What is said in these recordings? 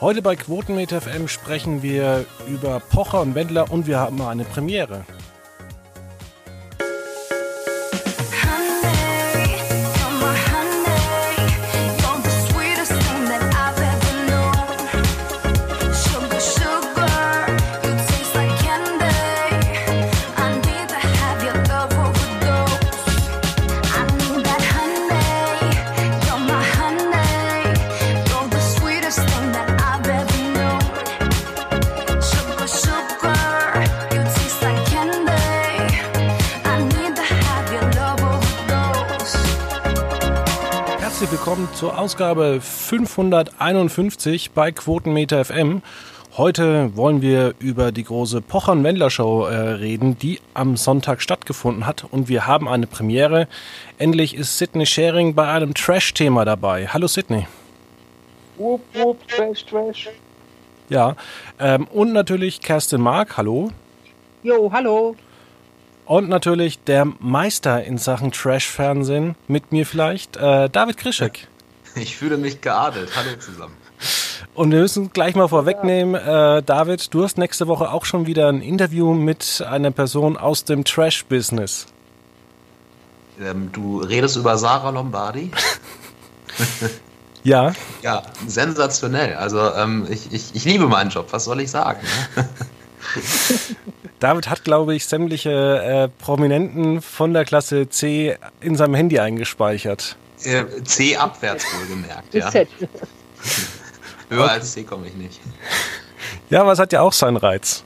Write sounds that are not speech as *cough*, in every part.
Heute bei Quotenmeter FM sprechen wir über Pocher und Wendler und wir haben eine Premiere. Ausgabe 551 bei Quotenmeter FM. Heute wollen wir über die große Pochern-Wendler-Show äh, reden, die am Sonntag stattgefunden hat. Und wir haben eine Premiere. Endlich ist Sydney Sharing bei einem Trash-Thema dabei. Hallo Sydney. Whoop, whoop, Trash, Trash. Ja, ähm, und natürlich Kerstin Mark. Hallo. Jo, hallo. Und natürlich der Meister in Sachen Trash-Fernsehen, mit mir vielleicht, äh, David Krischek. Ich fühle mich geadelt. Hallo zusammen. Und wir müssen gleich mal vorwegnehmen, äh, David, du hast nächste Woche auch schon wieder ein Interview mit einer Person aus dem Trash-Business. Ähm, du redest über Sarah Lombardi? *laughs* ja. Ja, sensationell. Also ähm, ich, ich, ich liebe meinen Job, was soll ich sagen? Ne? *laughs* David hat, glaube ich, sämtliche äh, Prominenten von der Klasse C in seinem Handy eingespeichert. Äh, C abwärts wohlgemerkt, ja. *laughs* Z. Höher okay. als C komme ich nicht. Ja, aber es hat ja auch seinen Reiz.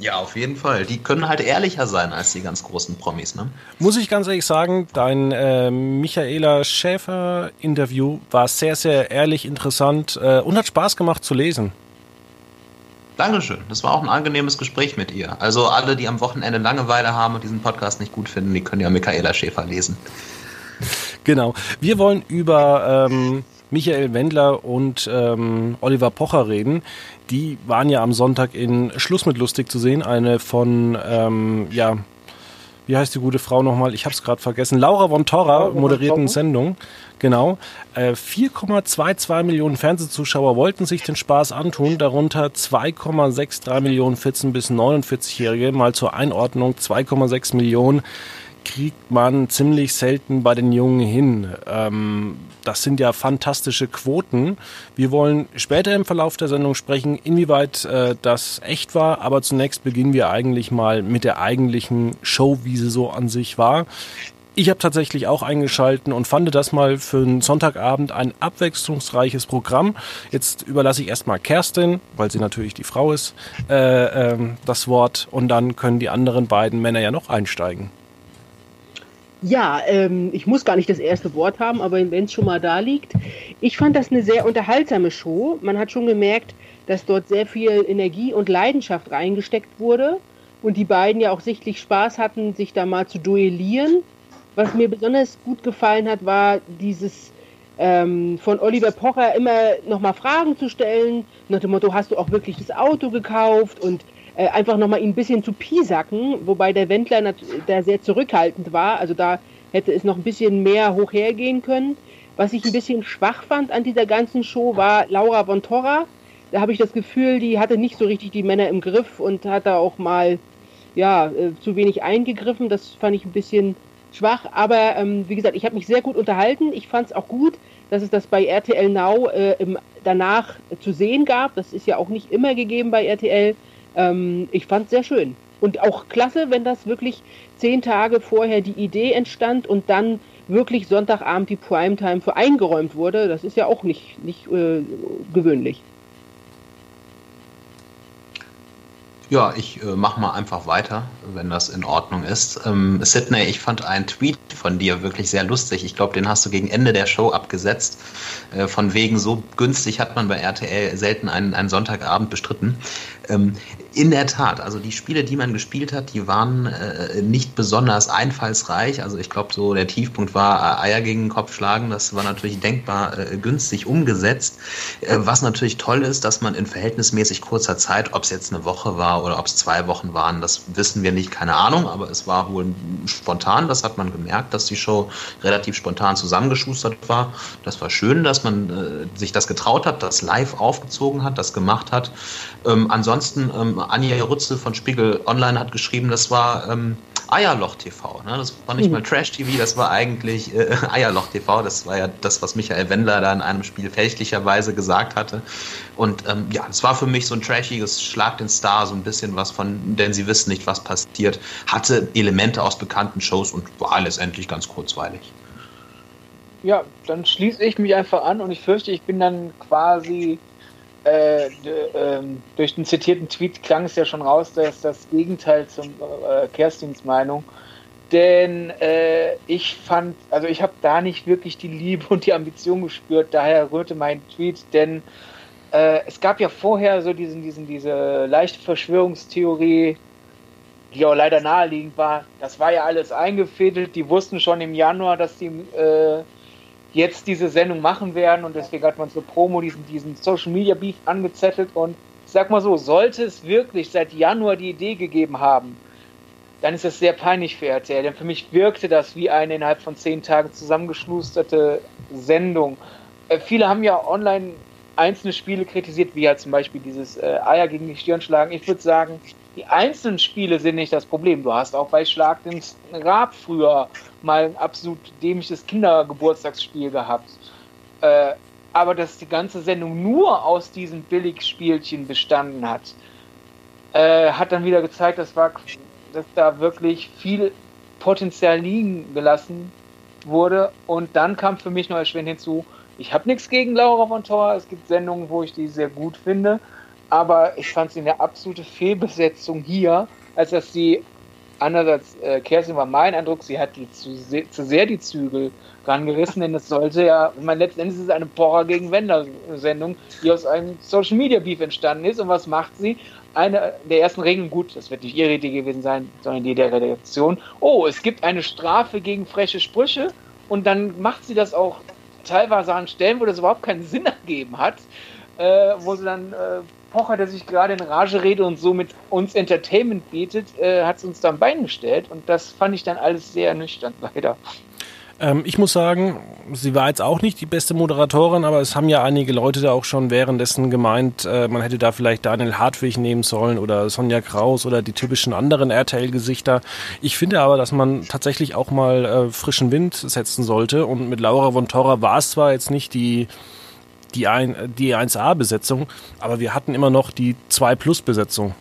Ja, auf jeden Fall. Die können halt ehrlicher sein als die ganz großen Promis, ne? Muss ich ganz ehrlich sagen, dein äh, Michaela Schäfer-Interview war sehr, sehr ehrlich, interessant äh, und hat Spaß gemacht zu lesen. Dankeschön. Das war auch ein angenehmes Gespräch mit ihr. Also alle, die am Wochenende Langeweile haben und diesen Podcast nicht gut finden, die können ja Michaela Schäfer lesen. *laughs* Genau. Wir wollen über ähm, Michael Wendler und ähm, Oliver Pocher reden. Die waren ja am Sonntag in Schluss mit Lustig zu sehen. Eine von, ähm, ja, wie heißt die gute Frau nochmal? Ich habe es gerade vergessen. Laura von Torra moderierten Sendung. Genau. Äh, 4,22 Millionen Fernsehzuschauer wollten sich den Spaß antun, darunter 2,63 Millionen 14- bis 49-Jährige. Mal zur Einordnung 2,6 Millionen kriegt man ziemlich selten bei den Jungen hin. Ähm, das sind ja fantastische Quoten. Wir wollen später im Verlauf der Sendung sprechen, inwieweit äh, das echt war. Aber zunächst beginnen wir eigentlich mal mit der eigentlichen Show, wie sie so an sich war. Ich habe tatsächlich auch eingeschalten und fand das mal für einen Sonntagabend ein abwechslungsreiches Programm. Jetzt überlasse ich erstmal Kerstin, weil sie natürlich die Frau ist, äh, äh, das Wort und dann können die anderen beiden Männer ja noch einsteigen. Ja, ähm, ich muss gar nicht das erste Wort haben, aber wenn es schon mal da liegt. Ich fand das eine sehr unterhaltsame Show. Man hat schon gemerkt, dass dort sehr viel Energie und Leidenschaft reingesteckt wurde und die beiden ja auch sichtlich Spaß hatten, sich da mal zu duellieren. Was mir besonders gut gefallen hat, war dieses ähm, von Oliver Pocher immer nochmal Fragen zu stellen, nach dem Motto, hast du auch wirklich das Auto gekauft und äh, einfach nochmal ihn ein bisschen zu piesacken, wobei der Wendler da sehr zurückhaltend war, also da hätte es noch ein bisschen mehr hoch hergehen können. Was ich ein bisschen schwach fand an dieser ganzen Show war Laura von Torra. Da habe ich das Gefühl, die hatte nicht so richtig die Männer im Griff und hat da auch mal ja, äh, zu wenig eingegriffen. Das fand ich ein bisschen schwach, aber ähm, wie gesagt, ich habe mich sehr gut unterhalten. Ich fand es auch gut, dass es das bei RTL Now äh, im, danach zu sehen gab. Das ist ja auch nicht immer gegeben bei RTL. Ähm, ich fand es sehr schön. Und auch klasse, wenn das wirklich zehn Tage vorher die Idee entstand und dann wirklich Sonntagabend die Primetime für eingeräumt wurde. Das ist ja auch nicht, nicht äh, gewöhnlich. Ja, ich äh, mache mal einfach weiter, wenn das in Ordnung ist. Ähm, Sydney, ich fand einen Tweet von dir wirklich sehr lustig. Ich glaube, den hast du gegen Ende der Show abgesetzt. Äh, von wegen so günstig hat man bei RTL selten einen, einen Sonntagabend bestritten. Ähm, In der Tat, also die Spiele, die man gespielt hat, die waren äh, nicht besonders einfallsreich. Also ich glaube, so der Tiefpunkt war äh, Eier gegen den Kopf schlagen. Das war natürlich denkbar äh, günstig umgesetzt. Äh, was natürlich toll ist, dass man in verhältnismäßig kurzer Zeit, ob es jetzt eine Woche war oder ob es zwei Wochen waren, das wissen wir nicht, keine Ahnung. Aber es war wohl spontan. Das hat man gemerkt, dass die Show relativ spontan zusammengeschustert war. Das war schön, dass man äh, sich das getraut hat, das live aufgezogen hat, das gemacht hat. Ähm, ansonsten ähm, Anja Rützel von Spiegel Online hat geschrieben, das war ähm, Eierloch TV. Ne? Das war nicht mhm. mal Trash TV, das war eigentlich äh, *laughs* Eierloch TV. Das war ja das, was Michael Wendler da in einem Spiel fälschlicherweise gesagt hatte. Und ähm, ja, es war für mich so ein trashiges Schlag den Star, so ein bisschen was von, denn sie wissen nicht, was passiert. Hatte Elemente aus bekannten Shows und war letztendlich ganz kurzweilig. Ja, dann schließe ich mich einfach an und ich fürchte, ich bin dann quasi äh, äh, durch den zitierten Tweet klang es ja schon raus, dass das Gegenteil zum äh, Kerstins Meinung. Denn äh, ich fand, also ich habe da nicht wirklich die Liebe und die Ambition gespürt, daher rührte mein Tweet, denn äh, es gab ja vorher so diesen, diesen, diese leichte Verschwörungstheorie, die auch leider naheliegend war. Das war ja alles eingefädelt, die wussten schon im Januar, dass die äh, jetzt diese Sendung machen werden und deswegen hat man zur Promo diesen, diesen Social Media Beef angezettelt und ich sag mal so, sollte es wirklich seit Januar die Idee gegeben haben, dann ist das sehr peinlich für RTL, denn für mich wirkte das wie eine innerhalb von zehn Tagen zusammengeschlusterte Sendung. Äh, viele haben ja online einzelne Spiele kritisiert, wie halt zum Beispiel dieses äh, Eier gegen die Stirn schlagen. Ich würde sagen, die einzelnen Spiele sind nicht das Problem. Du hast auch bei Schlag den Rab früher mal ein absolut dämliches Kindergeburtstagsspiel gehabt. Äh, aber dass die ganze Sendung nur aus diesen Billigspielchen bestanden hat, äh, hat dann wieder gezeigt, dass, war, dass da wirklich viel Potenzial liegen gelassen wurde. Und dann kam für mich noch erschwerend hinzu, ich habe nichts gegen Laura von Tor. Es gibt Sendungen, wo ich die sehr gut finde aber ich fand sie eine absolute Fehlbesetzung hier, als dass sie, andererseits, äh, Kerstin war mein Eindruck, sie hat die zu, se zu sehr die Zügel rangerissen, denn es sollte ja, ich meine, letztendlich ist es eine Pocher gegen Wender-Sendung, die aus einem Social Media Beef entstanden ist. Und was macht sie? Eine der ersten Regeln, gut, das wird nicht ihre Idee gewesen sein, sondern die der Redaktion. Oh, es gibt eine Strafe gegen freche Sprüche und dann macht sie das auch teilweise an Stellen, wo das überhaupt keinen Sinn ergeben hat, äh, wo sie dann äh, Pocher, der sich gerade in Rage redet und so mit uns Entertainment bietet, äh, hat es uns dann Bein gestellt und das fand ich dann alles sehr nüchtern *laughs* leider. Ähm, ich muss sagen, sie war jetzt auch nicht die beste Moderatorin, aber es haben ja einige Leute da auch schon währenddessen gemeint, äh, man hätte da vielleicht Daniel Hartwig nehmen sollen oder Sonja Kraus oder die typischen anderen RTL-Gesichter. Ich finde aber, dass man tatsächlich auch mal äh, frischen Wind setzen sollte und mit Laura von Torra war es zwar jetzt nicht die die, ein, die 1A-Besetzung, aber wir hatten immer noch die 2-Plus-Besetzung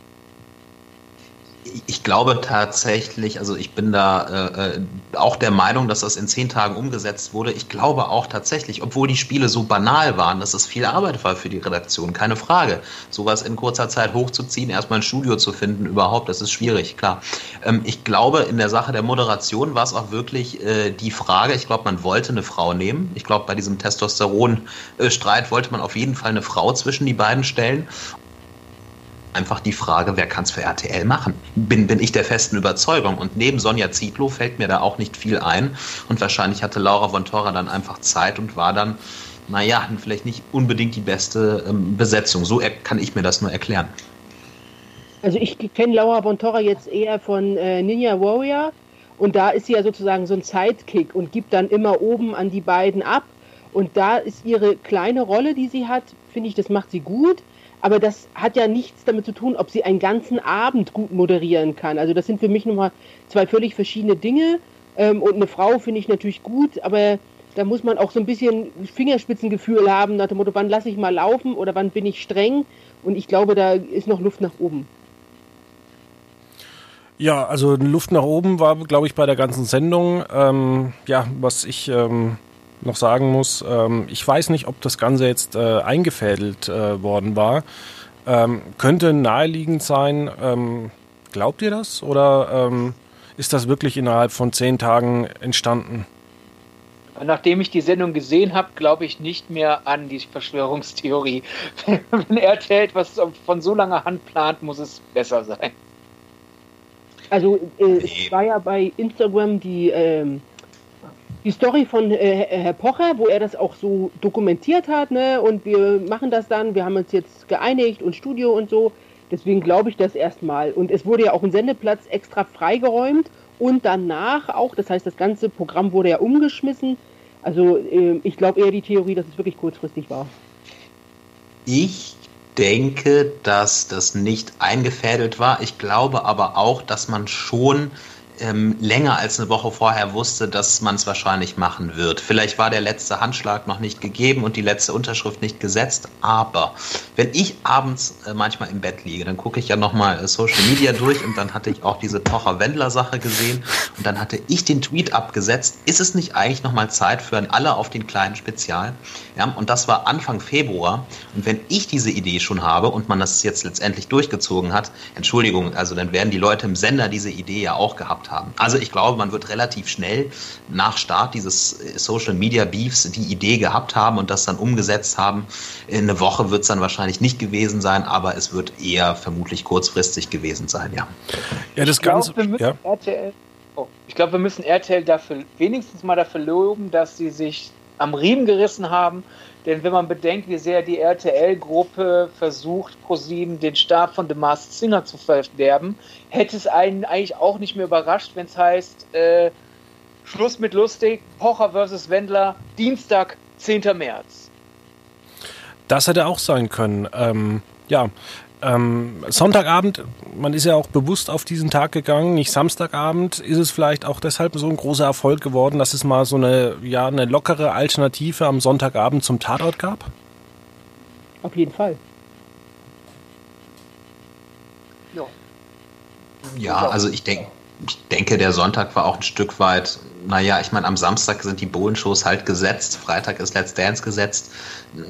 ich glaube tatsächlich, also ich bin da äh, äh, auch der Meinung, dass das in zehn Tagen umgesetzt wurde. Ich glaube auch tatsächlich, obwohl die Spiele so banal waren, dass es viel Arbeit war für die Redaktion, keine Frage. Sowas in kurzer Zeit hochzuziehen, erstmal ein Studio zu finden, überhaupt, das ist schwierig, klar. Ähm, ich glaube, in der Sache der Moderation war es auch wirklich äh, die Frage, ich glaube, man wollte eine Frau nehmen. Ich glaube, bei diesem Testosteron-Streit wollte man auf jeden Fall eine Frau zwischen die beiden stellen einfach die Frage, wer kann es für RTL machen? Bin, bin ich der festen Überzeugung. Und neben Sonja Zietlow fällt mir da auch nicht viel ein. Und wahrscheinlich hatte Laura von Torra dann einfach Zeit und war dann, naja, vielleicht nicht unbedingt die beste ähm, Besetzung. So kann ich mir das nur erklären. Also ich kenne Laura von Torra jetzt eher von äh, Ninja Warrior. Und da ist sie ja sozusagen so ein Sidekick und gibt dann immer oben an die beiden ab. Und da ist ihre kleine Rolle, die sie hat, finde ich, das macht sie gut. Aber das hat ja nichts damit zu tun, ob sie einen ganzen Abend gut moderieren kann. Also das sind für mich nochmal zwei völlig verschiedene Dinge. Ähm, und eine Frau finde ich natürlich gut, aber da muss man auch so ein bisschen Fingerspitzengefühl haben, nach dem Motto, wann lasse ich mal laufen oder wann bin ich streng. Und ich glaube, da ist noch Luft nach oben. Ja, also Luft nach oben war, glaube ich, bei der ganzen Sendung. Ähm, ja, was ich ähm, noch sagen muss, ähm, ich weiß nicht, ob das Ganze jetzt äh, eingefädelt äh, worden war. Ähm, könnte naheliegend sein. Ähm, glaubt ihr das? Oder ähm, ist das wirklich innerhalb von zehn Tagen entstanden? Nachdem ich die Sendung gesehen habe, glaube ich nicht mehr an die Verschwörungstheorie. *laughs* Wenn er erzählt, was von so langer Hand plant, muss es besser sein. Also äh, es war ja bei Instagram die, ähm, die Story von äh, Herr Pocher, wo er das auch so dokumentiert hat, ne? Und wir machen das dann, wir haben uns jetzt geeinigt und Studio und so. Deswegen glaube ich das erstmal. Und es wurde ja auch ein Sendeplatz extra freigeräumt und danach auch, das heißt, das ganze Programm wurde ja umgeschmissen. Also äh, ich glaube eher die Theorie, dass es wirklich kurzfristig war. Ich denke, dass das nicht eingefädelt war. Ich glaube aber auch, dass man schon ähm, länger als eine Woche vorher wusste, dass man es wahrscheinlich machen wird. Vielleicht war der letzte Handschlag noch nicht gegeben und die letzte Unterschrift nicht gesetzt, aber wenn ich abends äh, manchmal im Bett liege, dann gucke ich ja nochmal äh, Social Media durch und dann hatte ich auch diese Pocher-Wendler-Sache gesehen und dann hatte ich den Tweet abgesetzt, ist es nicht eigentlich nochmal Zeit für ein Alle auf den kleinen Spezial? Ja, und das war Anfang Februar und wenn ich diese Idee schon habe und man das jetzt letztendlich durchgezogen hat, Entschuldigung, also dann werden die Leute im Sender diese Idee ja auch gehabt haben. Also ich glaube, man wird relativ schnell nach Start dieses Social Media Beefs die Idee gehabt haben und das dann umgesetzt haben. In eine Woche wird es dann wahrscheinlich nicht gewesen sein, aber es wird eher vermutlich kurzfristig gewesen sein, ja. Ja, das Ganze. ja. RTL, oh, ich glaube, wir müssen RTL dafür wenigstens mal dafür loben, dass sie sich am Riemen gerissen haben denn wenn man bedenkt, wie sehr die RTL-Gruppe versucht, ProSieben den Stab von The Masked Singer zu verderben, hätte es einen eigentlich auch nicht mehr überrascht, wenn es heißt, äh, Schluss mit lustig, Pocher versus Wendler, Dienstag, 10. März. Das hätte auch sein können. Ähm, ja, ähm, Sonntagabend, man ist ja auch bewusst auf diesen Tag gegangen, nicht Samstagabend, ist es vielleicht auch deshalb so ein großer Erfolg geworden, dass es mal so eine, ja, eine lockere Alternative am Sonntagabend zum Tatort gab? Auf jeden Fall. Ja, ja also ich denke, ich denke, der Sonntag war auch ein Stück weit, naja, ich meine, am Samstag sind die Bohlen-Shows halt gesetzt, Freitag ist Let's Dance gesetzt.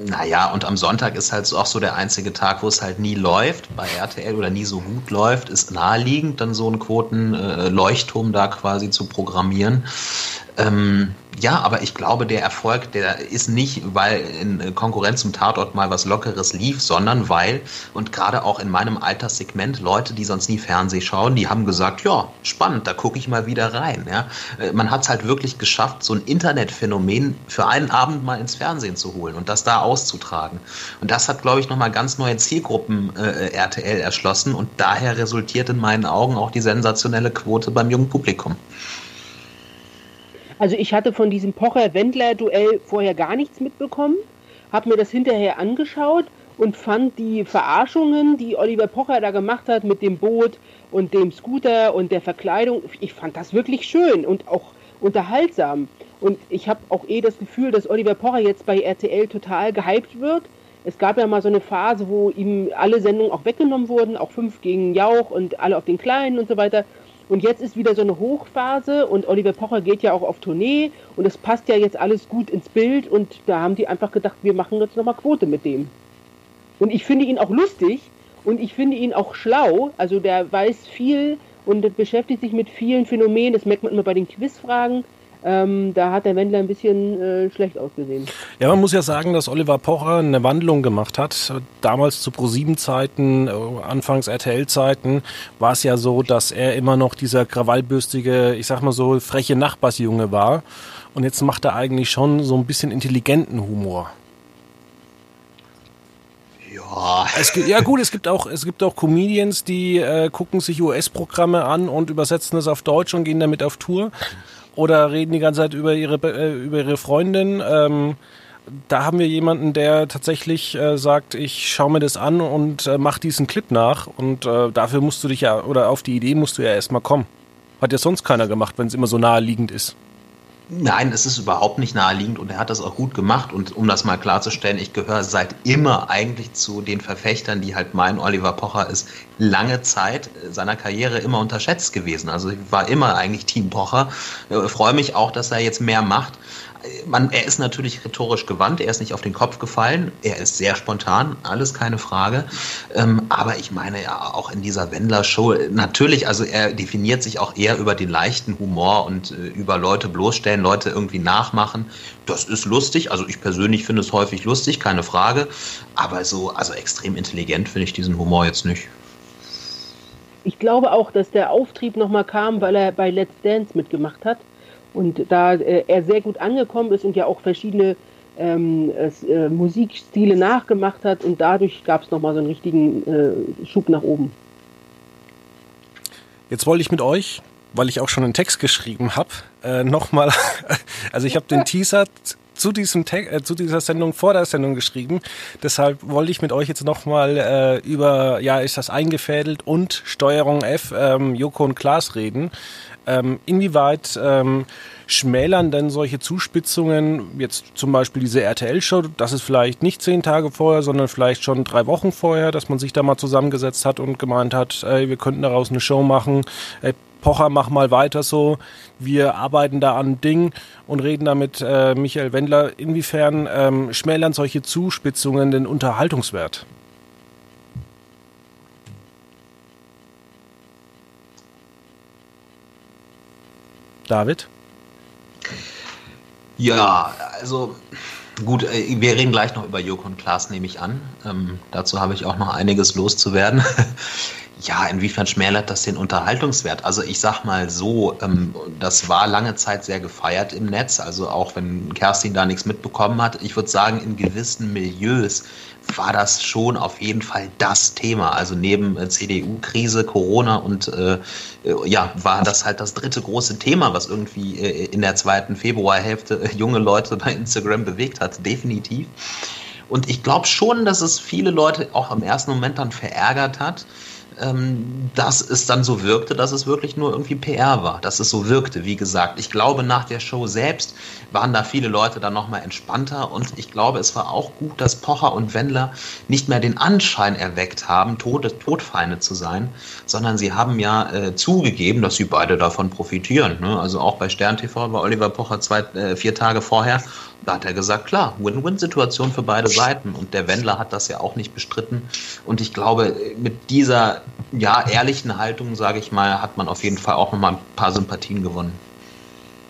Naja, und am Sonntag ist halt auch so der einzige Tag, wo es halt nie läuft bei RTL oder nie so gut läuft, ist naheliegend, dann so einen Quoten-Leuchtturm äh, da quasi zu programmieren. Ähm, ja, aber ich glaube, der Erfolg, der ist nicht, weil in Konkurrenz zum Tatort mal was Lockeres lief, sondern weil, und gerade auch in meinem Alterssegment, Leute, die sonst nie Fernseh schauen, die haben gesagt, ja, spannend, da gucke ich mal wieder rein. Ja. Äh, man hat es halt wirklich geschafft, so ein Internetphänomen für einen Abend mal ins Fernsehen zu holen und das da auszutragen. Und das hat, glaube ich, nochmal ganz neue Zielgruppen äh, RTL erschlossen und daher resultiert in meinen Augen auch die sensationelle Quote beim jungen Publikum. Also ich hatte von diesem Pocher-Wendler-Duell vorher gar nichts mitbekommen, habe mir das hinterher angeschaut und fand die Verarschungen, die Oliver Pocher da gemacht hat mit dem Boot und dem Scooter und der Verkleidung, ich fand das wirklich schön und auch unterhaltsam. Und ich habe auch eh das Gefühl, dass Oliver Pocher jetzt bei RTL total gehypt wird. Es gab ja mal so eine Phase, wo ihm alle Sendungen auch weggenommen wurden, auch fünf gegen Jauch und alle auf den Kleinen und so weiter. Und jetzt ist wieder so eine Hochphase und Oliver Pocher geht ja auch auf Tournee und es passt ja jetzt alles gut ins Bild und da haben die einfach gedacht, wir machen jetzt nochmal Quote mit dem. Und ich finde ihn auch lustig und ich finde ihn auch schlau. Also der weiß viel und beschäftigt sich mit vielen Phänomenen. Das merkt man immer bei den Quizfragen. Ähm, da hat der Wendler ein bisschen äh, schlecht ausgesehen. Ja, man muss ja sagen, dass Oliver Pocher eine Wandlung gemacht hat. Damals zu Pro-7-Zeiten, äh, anfangs RTL-Zeiten, war es ja so, dass er immer noch dieser krawallbürstige, ich sag mal so, freche Nachbarsjunge war. Und jetzt macht er eigentlich schon so ein bisschen intelligenten Humor. Ja. Es gibt, ja gut, es gibt auch es gibt auch Comedians, die äh, gucken sich US-Programme an und übersetzen es auf Deutsch und gehen damit auf Tour oder reden die ganze Zeit über ihre, äh, über ihre Freundin. Ähm, da haben wir jemanden, der tatsächlich äh, sagt, ich schaue mir das an und äh, mach diesen Clip nach. Und äh, dafür musst du dich ja, oder auf die Idee musst du ja erstmal kommen. Hat ja sonst keiner gemacht, wenn es immer so naheliegend ist. Nein, es ist überhaupt nicht naheliegend und er hat das auch gut gemacht. Und um das mal klarzustellen, ich gehöre seit immer eigentlich zu den Verfechtern, die halt meinen, Oliver Pocher ist lange Zeit seiner Karriere immer unterschätzt gewesen. Also ich war immer eigentlich Team Pocher. Ich freue mich auch, dass er jetzt mehr macht. Man, er ist natürlich rhetorisch gewandt, er ist nicht auf den Kopf gefallen, er ist sehr spontan, alles keine Frage. Ähm, aber ich meine ja auch in dieser Wendler-Show, natürlich, also er definiert sich auch eher über den leichten Humor und äh, über Leute bloßstellen, Leute irgendwie nachmachen. Das ist lustig, also ich persönlich finde es häufig lustig, keine Frage. Aber so, also extrem intelligent finde ich diesen Humor jetzt nicht. Ich glaube auch, dass der Auftrieb nochmal kam, weil er bei Let's Dance mitgemacht hat und da äh, er sehr gut angekommen ist und ja auch verschiedene ähm, äh, Musikstile nachgemacht hat und dadurch gab es nochmal so einen richtigen äh, Schub nach oben. Jetzt wollte ich mit euch, weil ich auch schon einen Text geschrieben habe, äh, nochmal, *laughs* also ich habe den Teaser zu, diesem äh, zu dieser Sendung vor der Sendung geschrieben. Deshalb wollte ich mit euch jetzt nochmal äh, über, ja, ist das eingefädelt und Steuerung F, ähm, Joko und Klaas reden. Ähm, inwieweit ähm, schmälern denn solche Zuspitzungen, jetzt zum Beispiel diese RTL-Show, das ist vielleicht nicht zehn Tage vorher, sondern vielleicht schon drei Wochen vorher, dass man sich da mal zusammengesetzt hat und gemeint hat, ey, wir könnten daraus eine Show machen, ey, Pocher, mach mal weiter so. Wir arbeiten da an Ding und reden da mit äh, Michael Wendler. Inwiefern ähm, schmälern solche Zuspitzungen den Unterhaltungswert? David? Ja, also gut, äh, wir reden gleich noch über Joko und Klaas, nehme ich an. Ähm, dazu habe ich auch noch einiges loszuwerden. *laughs* Ja, inwiefern schmälert das den Unterhaltungswert? Also ich sag mal so, ähm, das war lange Zeit sehr gefeiert im Netz, also auch wenn Kerstin da nichts mitbekommen hat. Ich würde sagen, in gewissen Milieus war das schon auf jeden Fall das Thema. Also neben äh, CDU-Krise, Corona und äh, äh, ja, war das halt das dritte große Thema, was irgendwie äh, in der zweiten Februarhälfte äh, junge Leute bei Instagram bewegt hat, definitiv. Und ich glaube schon, dass es viele Leute auch im ersten Moment dann verärgert hat ähm, dass es dann so wirkte, dass es wirklich nur irgendwie PR war, dass es so wirkte, wie gesagt. Ich glaube, nach der Show selbst waren da viele Leute dann nochmal entspannter und ich glaube, es war auch gut, dass Pocher und Wendler nicht mehr den Anschein erweckt haben, Tode, Todfeinde zu sein, sondern sie haben ja äh, zugegeben, dass sie beide davon profitieren. Ne? Also auch bei Stern TV war Oliver Pocher zwei, äh, vier Tage vorher da hat er gesagt, klar, Win-Win-Situation für beide Seiten. Und der Wendler hat das ja auch nicht bestritten. Und ich glaube, mit dieser ja, ehrlichen Haltung, sage ich mal, hat man auf jeden Fall auch nochmal ein paar Sympathien gewonnen.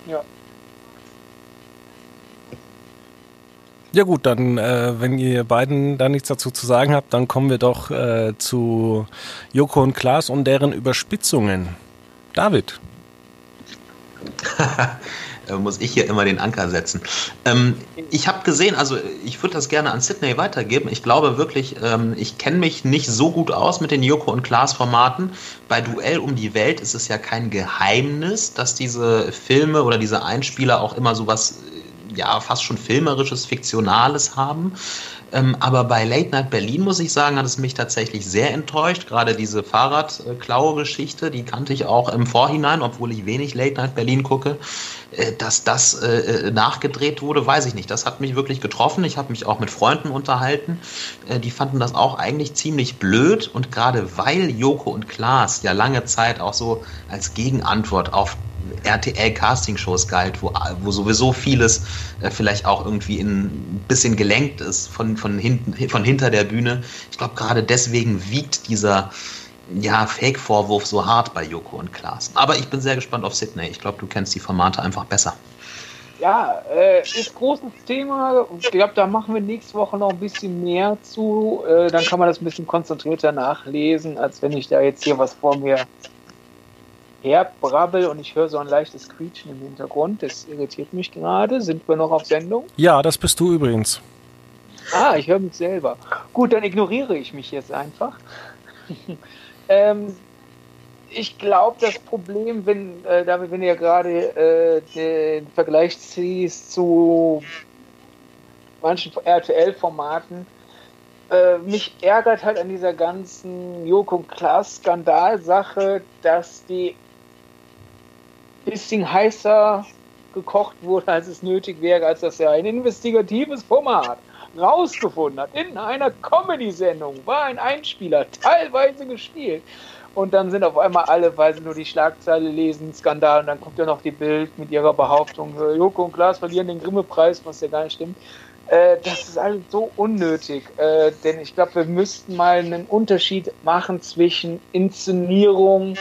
Ja. Ja gut, dann, äh, wenn ihr beiden da nichts dazu zu sagen habt, dann kommen wir doch äh, zu Joko und Klaas und deren Überspitzungen. David. *laughs* äh, muss ich hier immer den Anker setzen. Ähm, ich habe gesehen, also ich würde das gerne an Sydney weitergeben. Ich glaube wirklich, ähm, ich kenne mich nicht so gut aus mit den Joko und Klaas Formaten. Bei Duell um die Welt ist es ja kein Geheimnis, dass diese Filme oder diese Einspieler auch immer sowas ja fast schon filmerisches, fiktionales haben. Ähm, aber bei Late Night Berlin muss ich sagen, hat es mich tatsächlich sehr enttäuscht. Gerade diese Fahrradklaue-Geschichte, die kannte ich auch im Vorhinein, obwohl ich wenig Late Night Berlin gucke. Äh, dass das äh, äh, nachgedreht wurde, weiß ich nicht. Das hat mich wirklich getroffen. Ich habe mich auch mit Freunden unterhalten. Äh, die fanden das auch eigentlich ziemlich blöd. Und gerade weil Joko und Klaas ja lange Zeit auch so als Gegenantwort auf RTL-Casting-Shows galt, wo, wo sowieso vieles äh, vielleicht auch irgendwie ein bisschen gelenkt ist von, von, hinten, von hinter der Bühne. Ich glaube, gerade deswegen wiegt dieser ja, Fake-Vorwurf so hart bei Joko und Klaas. Aber ich bin sehr gespannt auf Sydney. Ich glaube, du kennst die Formate einfach besser. Ja, äh, ist großes Thema. Ich glaube, da machen wir nächste Woche noch ein bisschen mehr zu. Äh, dann kann man das ein bisschen konzentrierter nachlesen, als wenn ich da jetzt hier was vor mir herbrabbel und ich höre so ein leichtes Quietschen im Hintergrund. Das irritiert mich gerade. Sind wir noch auf Sendung? Ja, das bist du übrigens. Ah, ich höre mich selber. Gut, dann ignoriere ich mich jetzt einfach. *laughs* ähm, ich glaube, das Problem, wenn, äh, David, wenn du ja gerade äh, den Vergleich ziehst zu manchen RTL-Formaten, äh, mich ärgert halt an dieser ganzen Joko Klaas Skandalsache, dass die bisschen heißer gekocht wurde, als es nötig wäre, als das ja ein investigatives Format. rausgefunden hat, in einer Comedy-Sendung war ein Einspieler teilweise gespielt. Und dann sind auf einmal alle, weil sie nur die Schlagzeile lesen, Skandal. Und dann kommt ja noch die Bild mit ihrer Behauptung, äh, Joko und Klaas verlieren den Grimme-Preis, was ja gar nicht stimmt. Äh, das ist alles so unnötig. Äh, denn ich glaube, wir müssten mal einen Unterschied machen zwischen Inszenierung und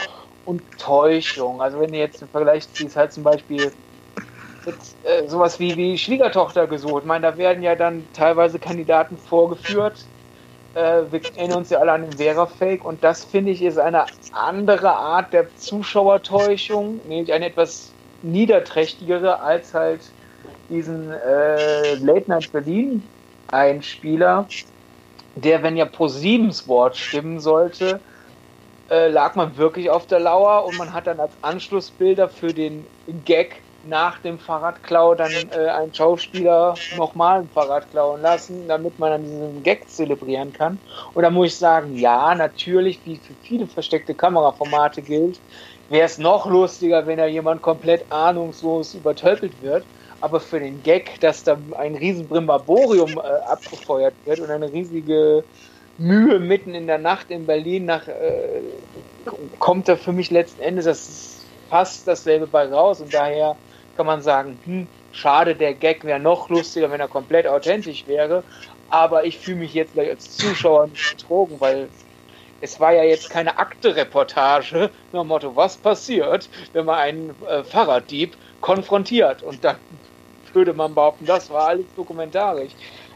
Täuschung. Also wenn du jetzt im Vergleich ziehst, halt zum Beispiel jetzt, äh, sowas wie, wie Schwiegertochter gesucht. Ich meine, da werden ja dann teilweise Kandidaten vorgeführt. Äh, wir erinnern uns ja alle an den Vera-Fake und das finde ich ist eine andere Art der Zuschauertäuschung, nämlich eine etwas niederträchtigere als halt diesen äh, Late Night Berlin Einspieler, der, wenn ja pro siebens Wort stimmen sollte, äh, lag man wirklich auf der Lauer und man hat dann als Anschlussbilder für den Gag nach dem Fahrradklau dann äh, einen Schauspieler nochmal ein Fahrrad klauen lassen, damit man dann diesen Gag zelebrieren kann. Und da muss ich sagen, ja, natürlich, wie für viele versteckte Kameraformate gilt, wäre es noch lustiger, wenn da jemand komplett ahnungslos übertölpelt wird. Aber für den Gag, dass da ein riesen Brimborium äh, abgefeuert wird und eine riesige Mühe mitten in der Nacht in Berlin nach, äh, kommt da für mich letzten Endes das fast dasselbe bei raus. Und daher kann man sagen, hm, schade, der Gag wäre noch lustiger, wenn er komplett authentisch wäre, aber ich fühle mich jetzt als Zuschauer nicht betrogen, weil es war ja jetzt keine Akte-Reportage dem Motto, was passiert, wenn man einen äh, Fahrraddieb konfrontiert. Und dann würde man behaupten, das war alles dokumentarisch.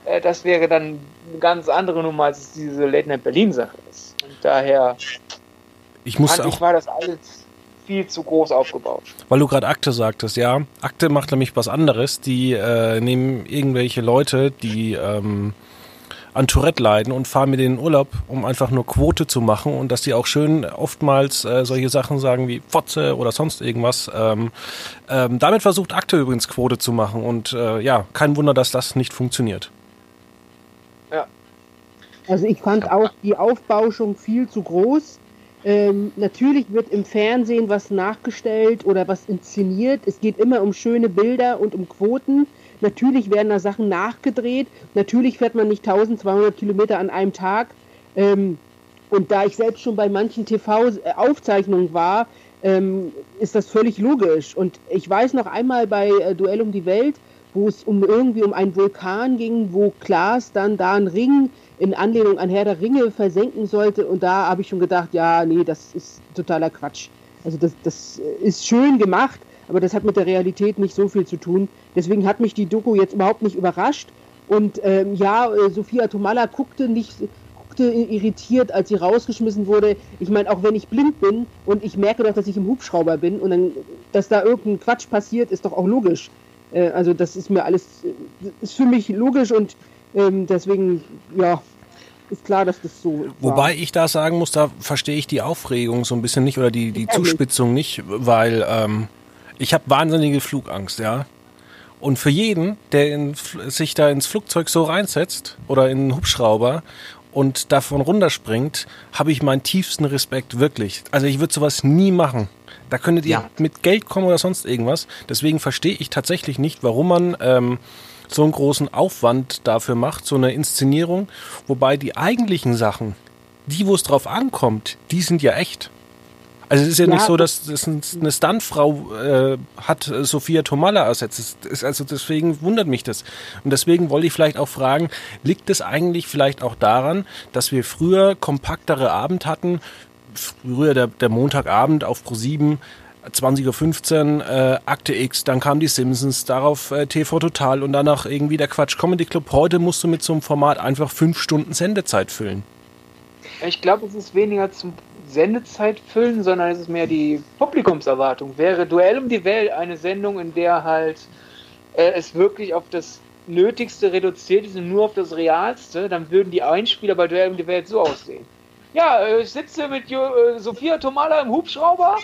Äh, das wäre dann eine ganz andere Nummer, als es diese Late Night Berlin-Sache ist. Und daher ich muss auch, ich, war das alles viel zu groß aufgebaut. Weil du gerade Akte sagtest, ja. Akte macht nämlich was anderes. Die äh, nehmen irgendwelche Leute, die ähm, an Tourette leiden und fahren mit denen in Urlaub, um einfach nur Quote zu machen und dass die auch schön oftmals äh, solche Sachen sagen wie Fotze oder sonst irgendwas. Ähm, ähm, damit versucht Akte übrigens Quote zu machen und äh, ja, kein Wunder, dass das nicht funktioniert. Also ich fand auch die Aufbauschung viel zu groß. Ähm, natürlich wird im Fernsehen was nachgestellt oder was inszeniert. Es geht immer um schöne Bilder und um Quoten. Natürlich werden da Sachen nachgedreht. Natürlich fährt man nicht 1200 Kilometer an einem Tag. Ähm, und da ich selbst schon bei manchen TV-Aufzeichnungen war, ähm, ist das völlig logisch. Und ich weiß noch einmal bei äh, Duell um die Welt, wo es um irgendwie um einen Vulkan ging, wo Klaas dann da einen Ring in Anlehnung an Herr der Ringe versenken sollte. Und da habe ich schon gedacht, ja, nee, das ist totaler Quatsch. Also das, das ist schön gemacht, aber das hat mit der Realität nicht so viel zu tun. Deswegen hat mich die Doku jetzt überhaupt nicht überrascht. Und ähm, ja, äh, Sophia Tomala guckte nicht guckte irritiert, als sie rausgeschmissen wurde. Ich meine, auch wenn ich blind bin und ich merke doch, dass ich im Hubschrauber bin und dann, dass da irgendein Quatsch passiert, ist doch auch logisch. Äh, also das ist mir alles, äh, ist für mich logisch und ähm, deswegen, ja, ist klar, dass das so war. Wobei ich da sagen muss, da verstehe ich die Aufregung so ein bisschen nicht oder die, die Zuspitzung nicht, weil ähm, ich habe wahnsinnige Flugangst, ja. Und für jeden, der in, sich da ins Flugzeug so reinsetzt oder in einen Hubschrauber und davon runterspringt, habe ich meinen tiefsten Respekt, wirklich. Also ich würde sowas nie machen. Da könntet ihr ja. mit Geld kommen oder sonst irgendwas. Deswegen verstehe ich tatsächlich nicht, warum man ähm, so einen großen Aufwand dafür macht, so eine Inszenierung. Wobei die eigentlichen Sachen, die, wo es drauf ankommt, die sind ja echt. Also es ist ja, ja nicht so, dass das eine Stuntfrau äh, hat äh, Sophia Tomalla ersetzt. Also deswegen wundert mich das. Und deswegen wollte ich vielleicht auch fragen, liegt es eigentlich vielleicht auch daran, dass wir früher kompaktere Abend hatten, früher der, der Montagabend auf Pro7 20.15 Uhr äh, Akte X, dann kam die Simpsons, darauf äh, TV Total und danach irgendwie der Quatsch Comedy Club. Heute musst du mit so einem Format einfach fünf Stunden Sendezeit füllen. Ich glaube, es ist weniger zum Sendezeit füllen, sondern es ist mehr die Publikumserwartung. Wäre Duell um die Welt eine Sendung, in der halt äh, es wirklich auf das Nötigste reduziert ist und nur auf das Realste, dann würden die Einspieler bei Duell um die Welt so aussehen. Ja, äh, ich sitze mit jo äh, Sophia Tomala im Hubschrauber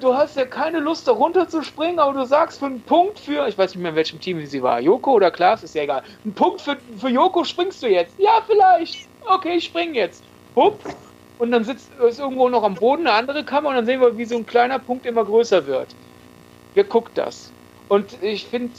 du hast ja keine Lust, da runterzuspringen, aber du sagst für einen Punkt für, ich weiß nicht mehr, in welchem Team sie war, Joko oder Klaas, ist ja egal. Ein Punkt für, für Joko springst du jetzt. Ja, vielleicht. Okay, ich spring jetzt. Hup. Und dann sitzt ist irgendwo noch am Boden eine andere Kammer und dann sehen wir, wie so ein kleiner Punkt immer größer wird. Wer guckt das? Und ich finde,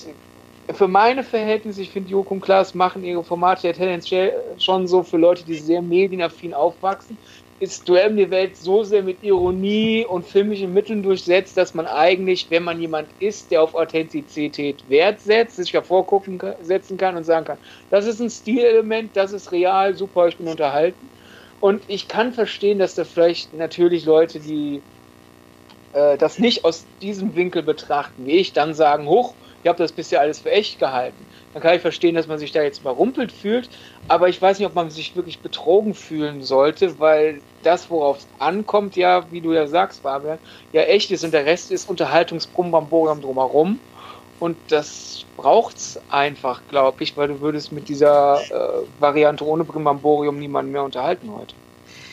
für meine Verhältnisse, ich finde, Joko und Klaas machen ihre Formate ja tendenziell schon so für Leute, die sehr medienaffin aufwachsen, ist Duell um die Welt so sehr mit Ironie und filmischen Mitteln durchsetzt, dass man eigentlich, wenn man jemand ist, der auf Authentizität Wert setzt, sich davor gucken setzen kann und sagen kann, das ist ein Stilelement, das ist real, super, ich bin unterhalten. Und ich kann verstehen, dass da vielleicht natürlich Leute, die äh, das nicht aus diesem Winkel betrachten, wie ich, dann sagen, hoch, ich habe das bisher alles für echt gehalten. Dann kann ich verstehen, dass man sich da jetzt überrumpelt fühlt, aber ich weiß nicht, ob man sich wirklich betrogen fühlen sollte, weil das, worauf es ankommt, ja, wie du ja sagst, Fabian, ja echt ist und der Rest ist Unterhaltungsbrumbamborium drumherum. Und das braucht es einfach, glaube ich, weil du würdest mit dieser äh, Variante ohne Brimbamborium niemanden mehr unterhalten heute.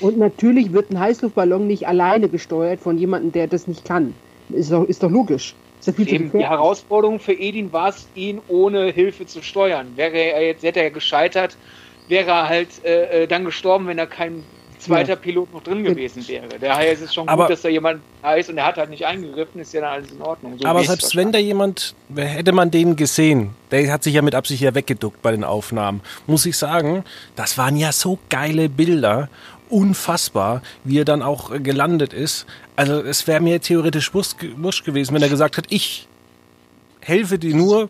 Und natürlich wird ein Heißluftballon nicht alleine gesteuert von jemandem, der das nicht kann. Ist doch, ist doch logisch. Ist Eben, die Herausforderung für Edin war es, ihn ohne Hilfe zu steuern. Wäre er jetzt, hätte er gescheitert, wäre er halt äh, äh dann gestorben, wenn er kein zweiter ja. Pilot noch drin gewesen wäre. Daher ist es schon aber, gut, dass da jemand da ist und er hat halt nicht eingegriffen, ist ja dann alles in Ordnung. So aber selbst wenn da jemand, hätte man den gesehen, der hat sich ja mit Absicht ja weggeduckt bei den Aufnahmen, muss ich sagen, das waren ja so geile Bilder unfassbar, wie er dann auch gelandet ist. Also es wäre mir theoretisch wurscht gewesen, wenn er gesagt hat, ich helfe dir nur,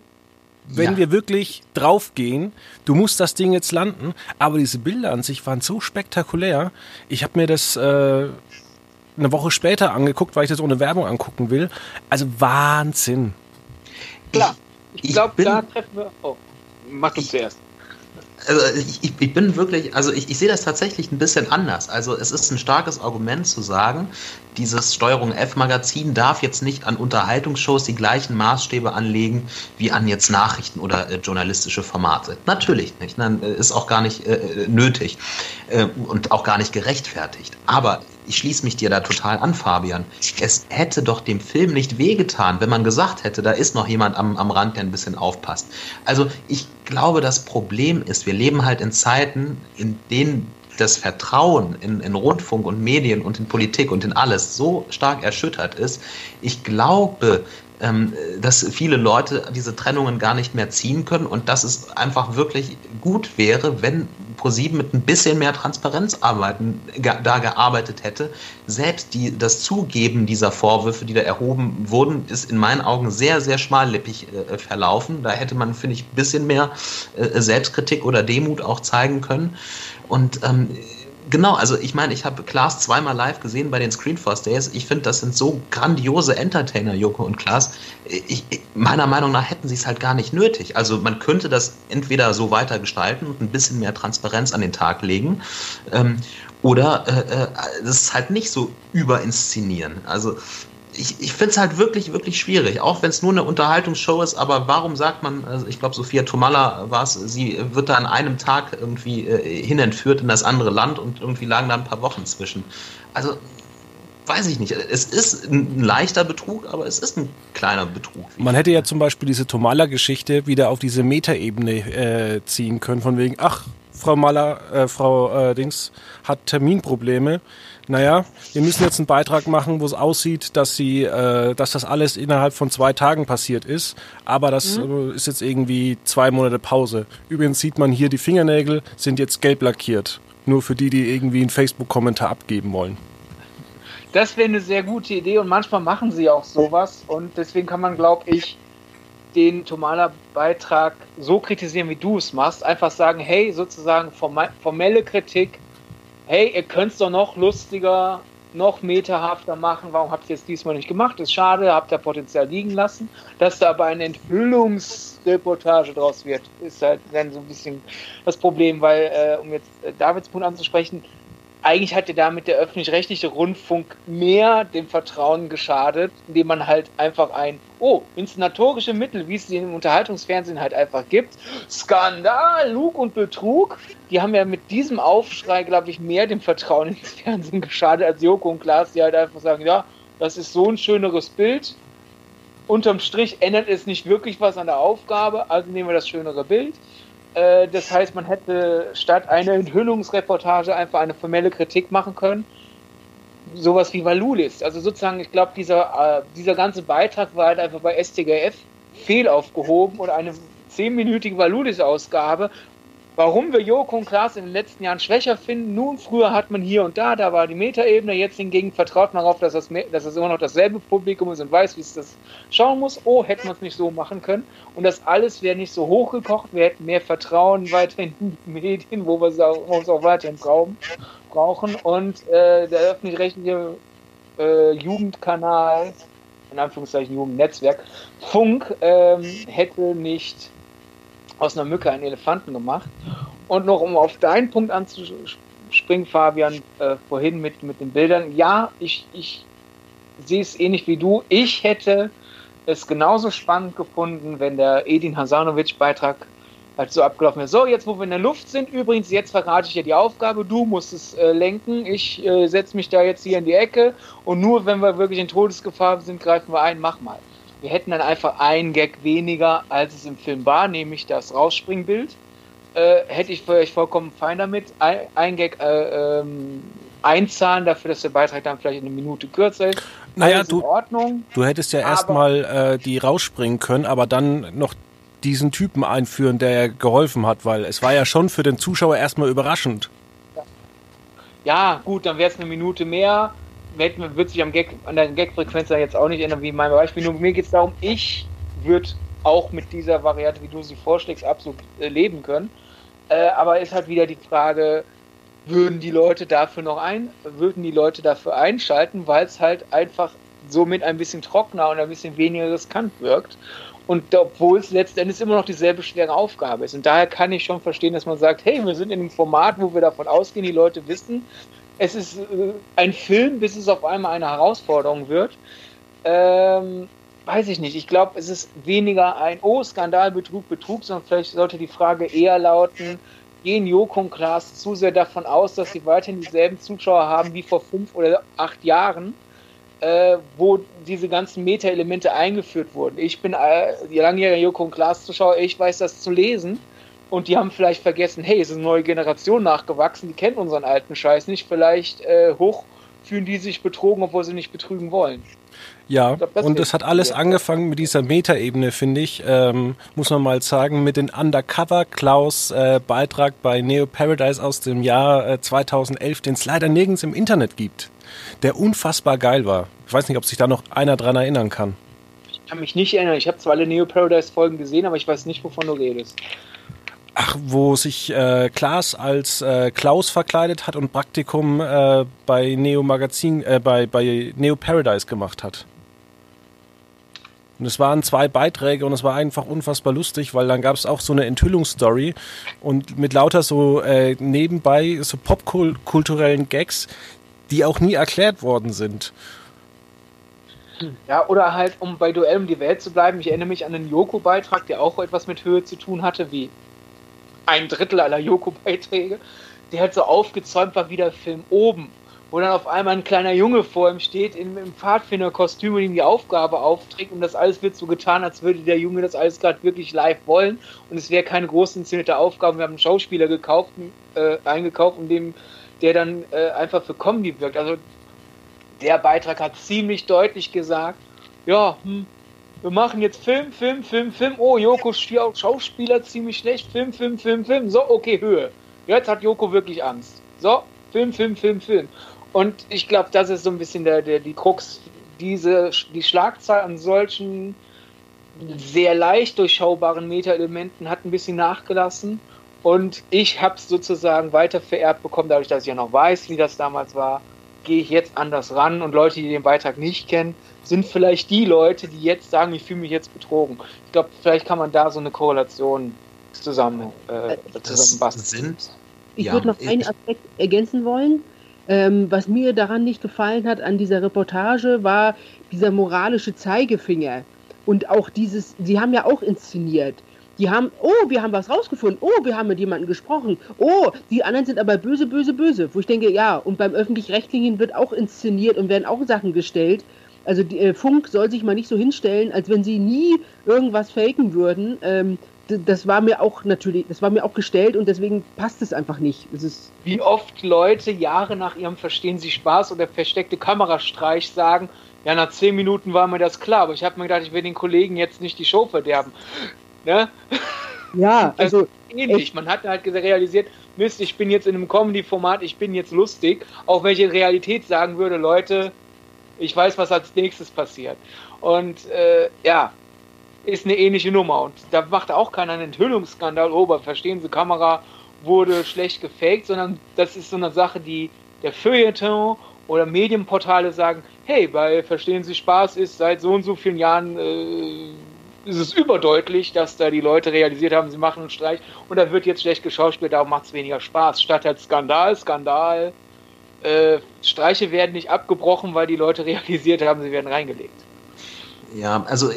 wenn ja. wir wirklich draufgehen. Du musst das Ding jetzt landen. Aber diese Bilder an sich waren so spektakulär. Ich habe mir das äh, eine Woche später angeguckt, weil ich das ohne Werbung angucken will. Also Wahnsinn. Klar. Ich glaube, da treffen wir. Oh, mach du zuerst also ich, ich, bin wirklich, also ich, ich sehe das tatsächlich ein bisschen anders. Also es ist ein starkes Argument zu sagen, dieses Steuerung F-Magazin darf jetzt nicht an Unterhaltungsshows die gleichen Maßstäbe anlegen wie an jetzt Nachrichten oder äh, journalistische Formate. Natürlich nicht. Dann äh, ist auch gar nicht äh, äh, nötig äh, und auch gar nicht gerechtfertigt. Aber ich schließe mich dir da total an, Fabian. Es hätte doch dem Film nicht wehgetan, wenn man gesagt hätte, da ist noch jemand am, am Rand, der ein bisschen aufpasst. Also ich glaube, das Problem ist, wir leben halt in Zeiten, in denen das Vertrauen in, in Rundfunk und Medien und in Politik und in alles so stark erschüttert ist. Ich glaube, dass viele Leute diese Trennungen gar nicht mehr ziehen können und dass es einfach wirklich gut wäre, wenn ProSieben mit ein bisschen mehr Transparenz arbeiten, da gearbeitet hätte. Selbst die, das Zugeben dieser Vorwürfe, die da erhoben wurden, ist in meinen Augen sehr, sehr schmallippig äh, verlaufen. Da hätte man, finde ich, ein bisschen mehr äh, Selbstkritik oder Demut auch zeigen können. Und ähm, Genau, also ich meine, ich habe Klaas zweimal live gesehen bei den Screenforce Days. Ich finde, das sind so grandiose Entertainer, Joko und Klaas. Ich, meiner Meinung nach hätten sie es halt gar nicht nötig. Also man könnte das entweder so weiter gestalten und ein bisschen mehr Transparenz an den Tag legen. Ähm, oder äh, äh, das ist halt nicht so überinszenieren. Also ich, ich finde es halt wirklich, wirklich schwierig, auch wenn es nur eine Unterhaltungsshow ist, aber warum sagt man, also ich glaube, Sophia Tomalla war es, sie wird da an einem Tag irgendwie äh, hinentführt in das andere Land und irgendwie lagen da ein paar Wochen zwischen. Also, weiß ich nicht. Es ist ein leichter Betrug, aber es ist ein kleiner Betrug. Man hätte ja zum Beispiel diese Tomala-Geschichte wieder auf diese Metaebene äh, ziehen können, von wegen, ach, Frau Maller, äh, Frau äh, Dings hat Terminprobleme naja, wir müssen jetzt einen Beitrag machen, wo es aussieht, dass sie, äh, dass das alles innerhalb von zwei Tagen passiert ist. Aber das mhm. äh, ist jetzt irgendwie zwei Monate Pause. Übrigens sieht man hier, die Fingernägel sind jetzt gelb lackiert. Nur für die, die irgendwie einen Facebook-Kommentar abgeben wollen. Das wäre eine sehr gute Idee und manchmal machen sie auch sowas und deswegen kann man, glaube ich, den Tomala-Beitrag so kritisieren, wie du es machst. Einfach sagen, hey, sozusagen formelle Kritik hey, ihr könnt es doch noch lustiger, noch meterhafter machen, warum habt ihr es diesmal nicht gemacht? Ist schade, habt ihr Potenzial liegen lassen. Dass da aber eine Enthüllungsreportage draus wird, ist halt dann so ein bisschen das Problem, weil, äh, um jetzt äh, Davids Punkt anzusprechen, eigentlich hat ja damit der öffentlich-rechtliche Rundfunk mehr dem Vertrauen geschadet, indem man halt einfach ein, oh, inszenatorische Mittel, wie es sie im Unterhaltungsfernsehen halt einfach gibt, Skandal, Lug und Betrug, die haben ja mit diesem Aufschrei, glaube ich, mehr dem Vertrauen ins Fernsehen geschadet als Joko und Klaas, die halt einfach sagen, ja, das ist so ein schöneres Bild. Unterm Strich ändert es nicht wirklich was an der Aufgabe, also nehmen wir das schönere Bild. Äh, das heißt, man hätte statt einer Enthüllungsreportage einfach eine formelle Kritik machen können. Sowas wie Valulis. Also sozusagen, ich glaube, dieser, äh, dieser ganze Beitrag war halt einfach bei STGF fehl aufgehoben und eine zehnminütige Valulis-Ausgabe, warum wir Joko und Klaas in den letzten Jahren schwächer finden. Nun, früher hat man hier und da, da war die Metaebene, jetzt hingegen vertraut man darauf, dass das, dass das immer noch dasselbe Publikum ist und weiß, wie es das schauen muss. Oh, hätten wir es nicht so machen können. Und das alles wäre nicht so hochgekocht, wir hätten mehr Vertrauen *laughs* weiterhin in die Medien, wo wir es auch, auch weiterhin brauchen. brauchen. Und äh, der öffentlich-rechtliche äh, Jugendkanal, in Anführungszeichen Jugendnetzwerk, Funk, ähm, hätte nicht aus einer Mücke einen Elefanten gemacht. Und noch um auf deinen Punkt anzuspringen, Fabian, äh, vorhin mit, mit den Bildern. Ja, ich, ich sehe es ähnlich wie du. Ich hätte es genauso spannend gefunden, wenn der Edin Hasanovic-Beitrag halt so abgelaufen wäre. So, jetzt wo wir in der Luft sind, übrigens, jetzt verrate ich dir die Aufgabe, du musst es äh, lenken, ich äh, setze mich da jetzt hier in die Ecke und nur wenn wir wirklich in Todesgefahr sind, greifen wir ein, mach mal. Wir hätten dann einfach einen Gag weniger, als es im Film war, nämlich das Rausspringbild. Äh, hätte ich vielleicht vollkommen fein damit. Ein, ein Gag äh, ähm, einzahlen dafür, dass der Beitrag dann vielleicht eine Minute kürzer ist. Naja, du, du hättest ja erstmal äh, die rausspringen können, aber dann noch diesen Typen einführen, der geholfen hat, weil es war ja schon für den Zuschauer erstmal überraschend. Ja, gut, dann wäre es eine Minute mehr. Wird sich am Gag, an der Gag-Frequenz jetzt auch nicht ändern, wie in meinem Beispiel. Nur mir geht es darum, ich würde auch mit dieser Variante, wie du sie vorschlägst, absolut äh, leben können. Äh, aber ist halt wieder die Frage, würden die Leute dafür noch ein, würden die Leute dafür einschalten, weil es halt einfach somit ein bisschen trockener und ein bisschen weniger riskant wirkt. Und obwohl es letztendlich immer noch dieselbe schwere Aufgabe ist. Und daher kann ich schon verstehen, dass man sagt, hey, wir sind in einem Format, wo wir davon ausgehen, die Leute wissen, es ist äh, ein Film, bis es auf einmal eine Herausforderung wird. Ähm, weiß ich nicht. Ich glaube, es ist weniger ein Oh, Skandal, Betrug, Betrug, sondern vielleicht sollte die Frage eher lauten, gehen Joko und Klaas zu sehr davon aus, dass sie weiterhin dieselben Zuschauer haben wie vor fünf oder acht Jahren äh, wo diese ganzen Meta-Elemente eingeführt wurden. Ich bin äh, langjähriger Joko und Klaas-Zuschauer, ich weiß das zu lesen und die haben vielleicht vergessen, hey, es ist eine neue Generation nachgewachsen, die kennt unseren alten Scheiß nicht, vielleicht äh, hoch fühlen die sich betrogen, obwohl sie nicht betrügen wollen. Ja, glaub, und es hat alles angefangen mit dieser Metaebene, finde ich, ähm, muss man mal sagen, mit dem Undercover Klaus äh, Beitrag bei Neo Paradise aus dem Jahr äh, 2011, den es leider nirgends im Internet gibt der unfassbar geil war. Ich weiß nicht, ob sich da noch einer dran erinnern kann. Ich kann mich nicht erinnern. Ich habe zwar alle Neo Paradise Folgen gesehen, aber ich weiß nicht, wovon du redest. Ach, wo sich äh, Klaas als äh, Klaus verkleidet hat und Praktikum äh, bei Neo Magazin, äh, bei, bei Neo Paradise gemacht hat. Und es waren zwei Beiträge und es war einfach unfassbar lustig, weil dann gab es auch so eine Enthüllungsstory und mit lauter so äh, nebenbei so popkulturellen Gags, die auch nie erklärt worden sind. Ja, oder halt, um bei Duell um die Welt zu bleiben, ich erinnere mich an einen Yoko-Beitrag, der auch etwas mit Höhe zu tun hatte, wie ein Drittel aller Yoko-Beiträge, der halt so aufgezäumt war wie der Film oben, wo dann auf einmal ein kleiner Junge vor ihm steht, in, im Pfadfinderkostüm und ihm die Aufgabe aufträgt und das alles wird so getan, als würde der Junge das alles gerade wirklich live wollen und es wäre keine groß inszenierte Aufgabe. Wir haben einen Schauspieler gekauft, äh, eingekauft, um dem der dann äh, einfach für Comedy wirkt. Also der Beitrag hat ziemlich deutlich gesagt, ja, hm, wir machen jetzt Film, Film, Film, Film. Oh, Joko Schauspieler ziemlich schlecht. Film, Film, Film, Film. So, okay, Höhe. Jetzt hat Joko wirklich Angst. So, Film, Film, Film, Film. Und ich glaube, das ist so ein bisschen der, der, die Krux. Diese, die Schlagzahl an solchen sehr leicht durchschaubaren Meta-Elementen hat ein bisschen nachgelassen. Und ich habe es sozusagen weiter vererbt bekommen, dadurch, dass ich ja noch weiß, wie das damals war, gehe ich jetzt anders ran. Und Leute, die den Beitrag nicht kennen, sind vielleicht die Leute, die jetzt sagen, ich fühle mich jetzt betrogen. Ich glaube, vielleicht kann man da so eine Korrelation zusammen, äh, zusammenbasteln. Ich ja, würde noch einen Aspekt ergänzen wollen. Ähm, was mir daran nicht gefallen hat an dieser Reportage, war dieser moralische Zeigefinger. Und auch dieses, sie haben ja auch inszeniert. Die haben, oh, wir haben was rausgefunden, oh, wir haben mit jemandem gesprochen, oh, die anderen sind aber böse, böse, böse. Wo ich denke, ja, und beim Öffentlich-Rechtlichen wird auch inszeniert und werden auch Sachen gestellt. Also die, äh, Funk soll sich mal nicht so hinstellen, als wenn sie nie irgendwas faken würden. Ähm, das war mir auch natürlich, das war mir auch gestellt und deswegen passt es einfach nicht. Es Wie oft Leute Jahre nach ihrem Verstehen Sie Spaß oder versteckte Kamerastreich sagen, ja, nach zehn Minuten war mir das klar, aber ich habe mir gedacht, ich will den Kollegen jetzt nicht die Show verderben. Ne? Ja, *laughs* also ähnlich. Man hat halt realisiert, Mist, ich bin jetzt in einem Comedy-Format, ich bin jetzt lustig, auch wenn ich in Realität sagen würde, Leute, ich weiß, was als nächstes passiert. Und äh, ja, ist eine ähnliche Nummer. Und da macht auch keiner einen Enthüllungsskandal, oh, verstehen Sie, Kamera wurde schlecht gefaked, sondern das ist so eine Sache, die der Feuilleton oder Medienportale sagen, hey, bei Verstehen Sie Spaß ist seit so und so vielen Jahren äh, ist es überdeutlich, dass da die Leute realisiert haben, sie machen einen Streich und da wird jetzt schlecht geschauspielt, darum macht es weniger Spaß. Statt halt Skandal, Skandal, äh, Streiche werden nicht abgebrochen, weil die Leute *laughs* realisiert haben, sie werden reingelegt. Ja, also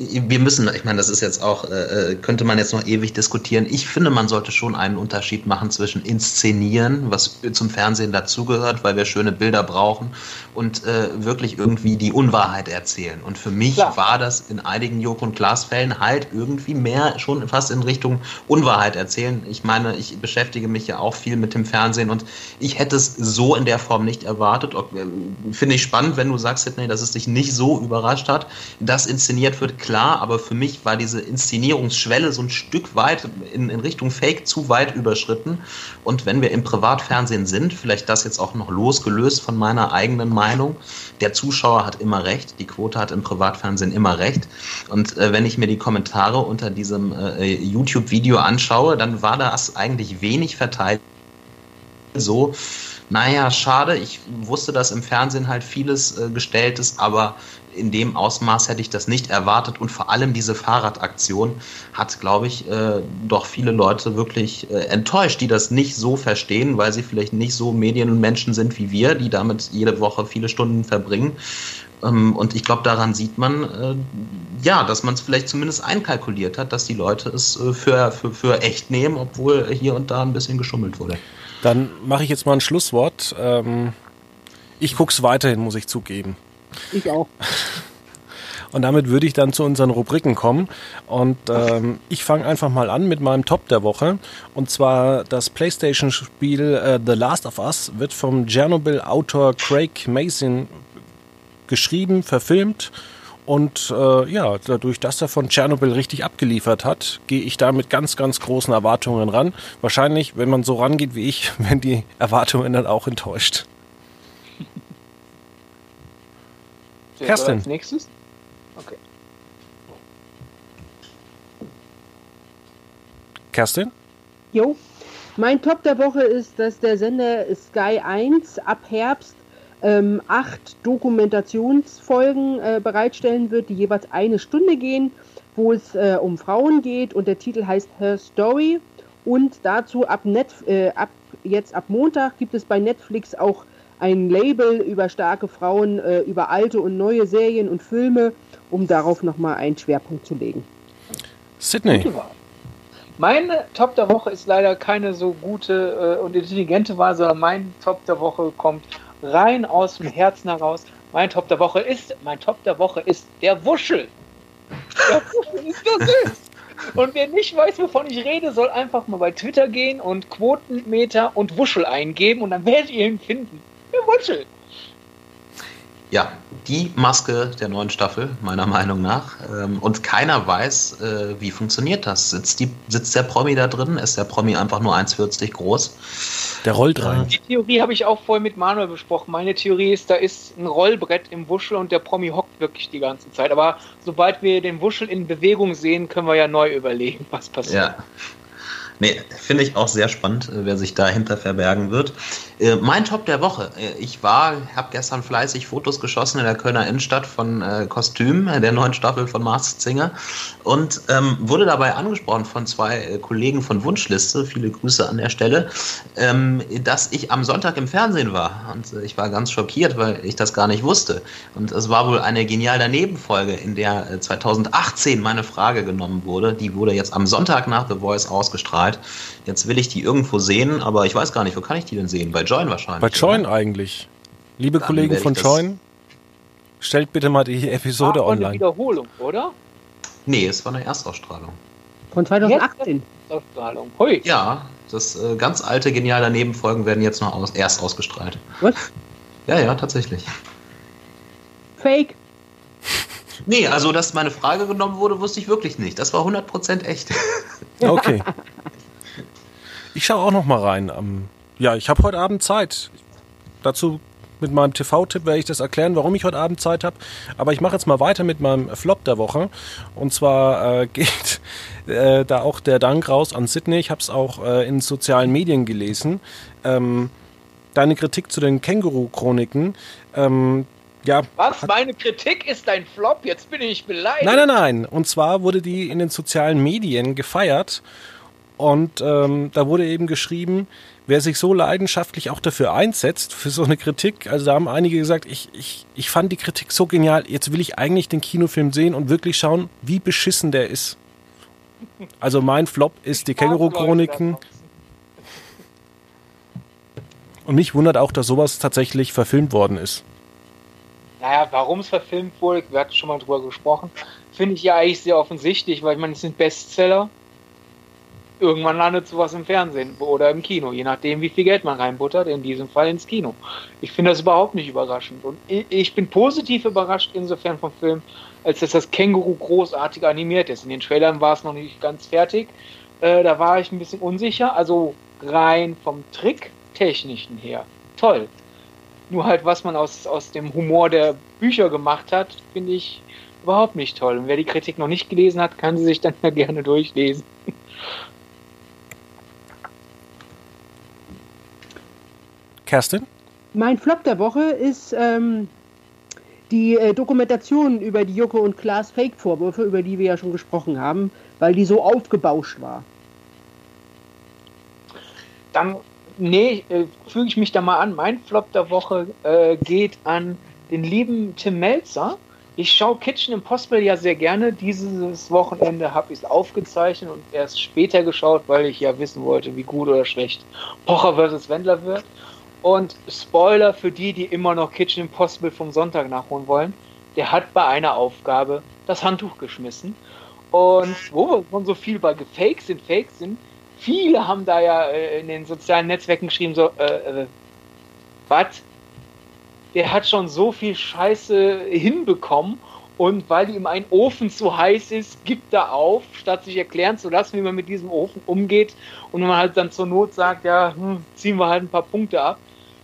wir müssen, ich meine, das ist jetzt auch, äh, äh, könnte man jetzt noch ewig diskutieren. Ich finde, man sollte schon einen Unterschied machen zwischen inszenieren, was zum Fernsehen dazugehört, weil wir schöne Bilder brauchen, und äh, wirklich irgendwie die Unwahrheit erzählen. Und für mich Klar. war das in einigen Joko und Klaas Fällen halt irgendwie mehr schon fast in Richtung Unwahrheit erzählen. Ich meine, ich beschäftige mich ja auch viel mit dem Fernsehen und ich hätte es so in der Form nicht erwartet. Äh, finde ich spannend, wenn du sagst, Sidney, dass es dich nicht so überrascht hat, dass inszeniert wird klar, aber für mich war diese Inszenierungsschwelle so ein Stück weit in, in Richtung Fake zu weit überschritten. Und wenn wir im Privatfernsehen sind, vielleicht das jetzt auch noch losgelöst von meiner eigenen Meinung, der Zuschauer hat immer recht, die Quote hat im Privatfernsehen immer recht. Und äh, wenn ich mir die Kommentare unter diesem äh, YouTube-Video anschaue, dann war das eigentlich wenig verteilt. So, naja, schade, ich wusste, dass im Fernsehen halt vieles äh, gestellt ist, aber in dem Ausmaß hätte ich das nicht erwartet und vor allem diese Fahrradaktion hat, glaube ich, äh, doch viele Leute wirklich äh, enttäuscht, die das nicht so verstehen, weil sie vielleicht nicht so Medien und Menschen sind wie wir, die damit jede Woche viele Stunden verbringen. Ähm, und ich glaube, daran sieht man, äh, ja, dass man es vielleicht zumindest einkalkuliert hat, dass die Leute es äh, für, für, für echt nehmen, obwohl hier und da ein bisschen geschummelt wurde. Dann mache ich jetzt mal ein Schlusswort. Ähm, ich gucke es weiterhin, muss ich zugeben. Ich auch. Und damit würde ich dann zu unseren Rubriken kommen. Und ähm, ich fange einfach mal an mit meinem Top der Woche. Und zwar das PlayStation-Spiel äh, The Last of Us wird vom Chernobyl-Autor Craig Mason geschrieben, verfilmt. Und äh, ja, dadurch, dass er von Tschernobyl richtig abgeliefert hat, gehe ich da mit ganz, ganz großen Erwartungen ran. Wahrscheinlich, wenn man so rangeht wie ich, *laughs* werden die Erwartungen dann auch enttäuscht. Kerstin. Als nächstes? Okay. Kerstin? Jo. Mein Top der Woche ist, dass der Sender Sky 1 ab Herbst ähm, acht Dokumentationsfolgen äh, bereitstellen wird, die jeweils eine Stunde gehen, wo es äh, um Frauen geht und der Titel heißt Her Story. Und dazu ab, Net, äh, ab jetzt ab Montag gibt es bei Netflix auch ein Label über starke Frauen, äh, über alte und neue Serien und Filme, um darauf nochmal einen Schwerpunkt zu legen. Sydney. Meine Top der Woche ist leider keine so gute äh, und intelligente Wahl, sondern mein Top der Woche kommt rein aus dem Herzen heraus. Mein Top der Woche ist, mein Top der Woche ist der Wuschel. Der Wuschel ist das ist. Und wer nicht weiß, wovon ich rede, soll einfach mal bei Twitter gehen und Quotenmeter und Wuschel eingeben und dann werdet ihr ihn finden. Der Wuschel. Ja, die Maske der neuen Staffel, meiner Meinung nach. Ähm, und keiner weiß, äh, wie funktioniert das. Sitzt, die, sitzt der Promi da drin? Ist der Promi einfach nur 1,40 groß? Der rollt rein. Die Theorie habe ich auch vorhin mit Manuel besprochen. Meine Theorie ist, da ist ein Rollbrett im Wuschel und der Promi hockt wirklich die ganze Zeit. Aber sobald wir den Wuschel in Bewegung sehen, können wir ja neu überlegen, was passiert. Ja. Nee, finde ich auch sehr spannend, äh, wer sich dahinter verbergen wird. Äh, mein Top der Woche. Äh, ich war, habe gestern fleißig Fotos geschossen in der Kölner Innenstadt von äh, Kostüm, der neuen Staffel von Masked Singer und ähm, wurde dabei angesprochen von zwei äh, Kollegen von Wunschliste, viele Grüße an der Stelle, ähm, dass ich am Sonntag im Fernsehen war. Und äh, ich war ganz schockiert, weil ich das gar nicht wusste. Und es war wohl eine genial daneben Folge, in der 2018 meine Frage genommen wurde. Die wurde jetzt am Sonntag nach The Voice ausgestrahlt. Zeit. Jetzt will ich die irgendwo sehen, aber ich weiß gar nicht, wo kann ich die denn sehen? Bei Join wahrscheinlich. Bei Join oder? eigentlich. Liebe Dann Kollegen von Join, stellt bitte mal die Episode ah, online. Eine Wiederholung, oder? Nee, es war eine Erstausstrahlung. Von 2018. Erstausstrahlung. Hui. Ja, das äh, ganz alte, genial daneben Folgen werden jetzt noch aus, erst ausgestrahlt. Was? Ja, ja, tatsächlich. Fake. Nee, also dass meine Frage genommen wurde, wusste ich wirklich nicht. Das war 100% echt. Okay. *laughs* Ich schaue auch noch mal rein. Ähm, ja, ich habe heute Abend Zeit. Dazu mit meinem TV-Tipp werde ich das erklären, warum ich heute Abend Zeit habe. Aber ich mache jetzt mal weiter mit meinem Flop der Woche. Und zwar äh, *laughs* geht äh, da auch der Dank raus an Sydney. Ich habe es auch äh, in sozialen Medien gelesen. Ähm, deine Kritik zu den Känguru-Chroniken. Ähm, ja, Was? Meine Kritik ist ein Flop? Jetzt bin ich beleidigt. Nein, nein, nein. Und zwar wurde die in den sozialen Medien gefeiert. Und ähm, da wurde eben geschrieben, wer sich so leidenschaftlich auch dafür einsetzt, für so eine Kritik, also da haben einige gesagt, ich, ich, ich fand die Kritik so genial, jetzt will ich eigentlich den Kinofilm sehen und wirklich schauen, wie beschissen der ist. Also mein Flop ist die Känguru-Chroniken. *laughs* Und mich wundert auch, dass sowas tatsächlich verfilmt worden ist. Naja, warum es verfilmt wurde, wir hatten schon mal drüber gesprochen, finde ich ja eigentlich sehr offensichtlich, weil ich meine, es sind Bestseller irgendwann landet sowas im Fernsehen oder im Kino, je nachdem, wie viel Geld man reinbuttert, in diesem Fall ins Kino. Ich finde das überhaupt nicht überraschend. Und ich bin positiv überrascht insofern vom Film, als dass das Känguru großartig animiert ist. In den Trailern war es noch nicht ganz fertig. Äh, da war ich ein bisschen unsicher. Also rein vom Tricktechnischen her. Toll. Nur halt, was man aus, aus dem Humor der Bücher gemacht hat, finde ich überhaupt nicht toll. Und wer die Kritik noch nicht gelesen hat, kann sie sich dann ja gerne durchlesen. Kerstin? Mein Flop der Woche ist ähm, die äh, Dokumentation über die Joko und Klaas Fake-Vorwürfe, über die wir ja schon gesprochen haben, weil die so aufgebauscht war. Dann, nee, äh, füge ich mich da mal an. Mein Flop der Woche äh, geht an den lieben Tim Melzer. Ich schaue Kitchen Impossible ja sehr gerne. Dieses Wochenende habe ich es aufgezeichnet und erst später geschaut, weil ich ja wissen wollte, wie gut oder schlecht Pocher vs. Wendler wird. Und Spoiler für die, die immer noch Kitchen Impossible vom Sonntag nachholen wollen, der hat bei einer Aufgabe das Handtuch geschmissen. Und wo wir schon so viel bei gefaked sind, fake sind, viele haben da ja äh, in den sozialen Netzwerken geschrieben, so, äh, äh, was? Der hat schon so viel Scheiße hinbekommen und weil ihm ein Ofen zu heiß ist, gibt er auf, statt sich erklären zu lassen, wie man mit diesem Ofen umgeht. Und man halt dann zur Not sagt, ja, hm, ziehen wir halt ein paar Punkte ab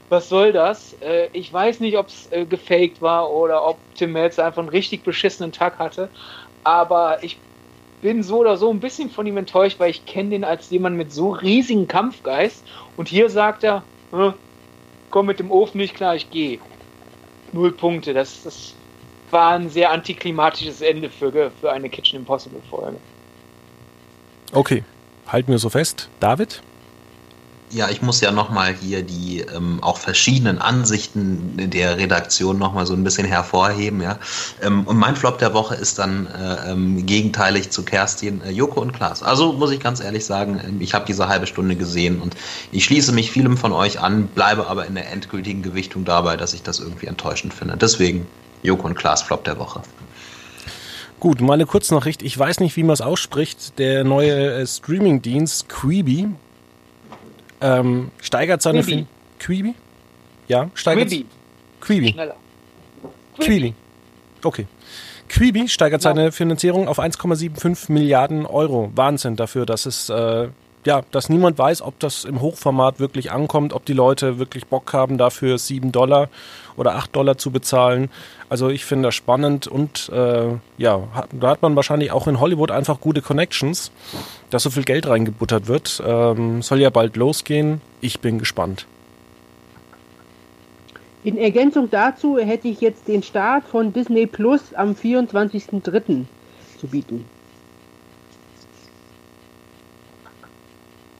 was soll das? Äh, ich weiß nicht, ob es äh, gefaked war oder ob Tim Melzer einfach einen richtig beschissenen Tag hatte. Aber ich bin so oder so ein bisschen von ihm enttäuscht, weil ich kenne den als jemand mit so riesigen Kampfgeist. Und hier sagt er, komm mit dem Ofen nicht klar, ich gehe. Null Punkte. Das, das war ein sehr antiklimatisches Ende für, für eine Kitchen Impossible Folge. Okay, halten wir so fest. David? Ja, ich muss ja nochmal hier die ähm, auch verschiedenen Ansichten der Redaktion nochmal so ein bisschen hervorheben. Ja? Ähm, und mein Flop der Woche ist dann äh, ähm, gegenteilig zu Kerstin, äh, Joko und Klaas. Also muss ich ganz ehrlich sagen, ähm, ich habe diese halbe Stunde gesehen und ich schließe mich vielem von euch an, bleibe aber in der endgültigen Gewichtung dabei, dass ich das irgendwie enttäuschend finde. Deswegen Joko und Klaas Flop der Woche. Gut, meine Kurznachricht. Ich weiß nicht, wie man es ausspricht. Der neue äh, Streaming-Dienst Quibi ähm, steigert seine Quibi. Quibi? Ja, steigert Quibi. Quibi. Schneller. Quibi. Okay. Quibi steigert Ja. seine Finanzierung auf 1,75 Milliarden Euro. Wahnsinn dafür, dass es äh, ja, dass niemand weiß, ob das im Hochformat wirklich ankommt, ob die Leute wirklich Bock haben, dafür 7 Dollar oder 8 Dollar zu bezahlen. Also ich finde das spannend und äh, ja, hat, da hat man wahrscheinlich auch in Hollywood einfach gute Connections, dass so viel Geld reingebuttert wird. Ähm, soll ja bald losgehen. Ich bin gespannt. In Ergänzung dazu hätte ich jetzt den Start von Disney Plus am 24.03. zu bieten.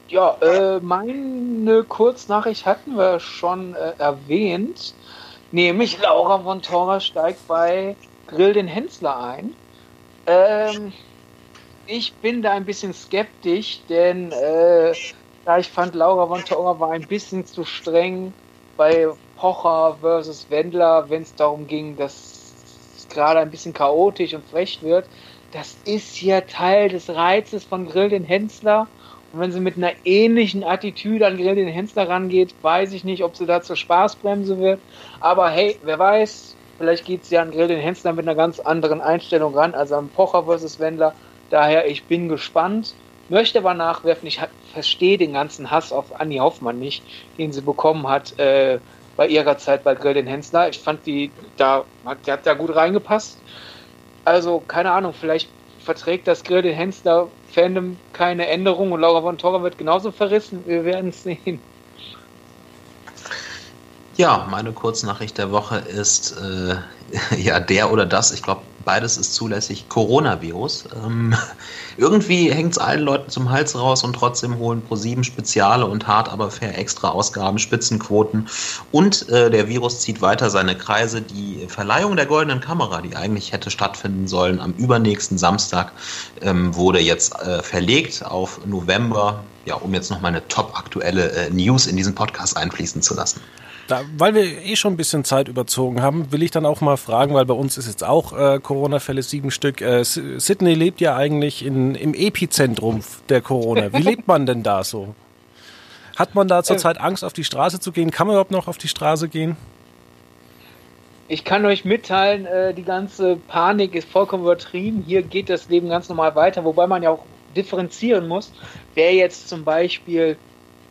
Ja, äh, meine Kurznachricht hatten wir schon äh, erwähnt. Nämlich Laura von Tora steigt bei Grill den Hensler ein. Ähm, ich bin da ein bisschen skeptisch, denn äh, ich fand, Laura von Tora war ein bisschen zu streng bei Pocher versus Wendler, wenn es darum ging, dass es gerade ein bisschen chaotisch und frech wird. Das ist ja Teil des Reizes von Grill den Hensler. Wenn sie mit einer ähnlichen Attitüde an Grill den Hensler rangeht, weiß ich nicht, ob sie da zur Spaßbremse wird. Aber hey, wer weiß, vielleicht geht sie an Grill den Hensler mit einer ganz anderen Einstellung ran, als am Pocher versus Wendler. Daher, ich bin gespannt. möchte aber nachwerfen, ich verstehe den ganzen Hass auf Annie Hoffmann nicht, den sie bekommen hat äh, bei ihrer Zeit bei Gretchen Hensler. Ich fand die da, die hat da gut reingepasst. Also, keine Ahnung, vielleicht verträgt das Gretchen Hensler Fandom keine Änderung und Laura von Torra wird genauso verrissen. Wir werden es sehen. Ja, meine Kurznachricht der Woche ist äh, *laughs* ja der oder das, ich glaube, beides ist zulässig, Coronavirus. Ähm, *laughs* irgendwie hängt es allen Leuten zum Hals raus und trotzdem holen ProSieben Speziale und hart aber fair extra Ausgaben, Spitzenquoten und äh, der Virus zieht weiter seine Kreise. Die Verleihung der goldenen Kamera, die eigentlich hätte stattfinden sollen am übernächsten Samstag, ähm, wurde jetzt äh, verlegt auf November, ja, um jetzt noch mal eine top aktuelle äh, News in diesen Podcast einfließen zu lassen. Da, weil wir eh schon ein bisschen Zeit überzogen haben, will ich dann auch mal fragen, weil bei uns ist jetzt auch äh, Corona-Fälle sieben Stück. Äh, Sydney lebt ja eigentlich in, im Epizentrum der Corona. Wie lebt man denn da so? Hat man da zurzeit Angst, auf die Straße zu gehen? Kann man überhaupt noch auf die Straße gehen? Ich kann euch mitteilen, äh, die ganze Panik ist vollkommen übertrieben. Hier geht das Leben ganz normal weiter, wobei man ja auch differenzieren muss. Wer jetzt zum Beispiel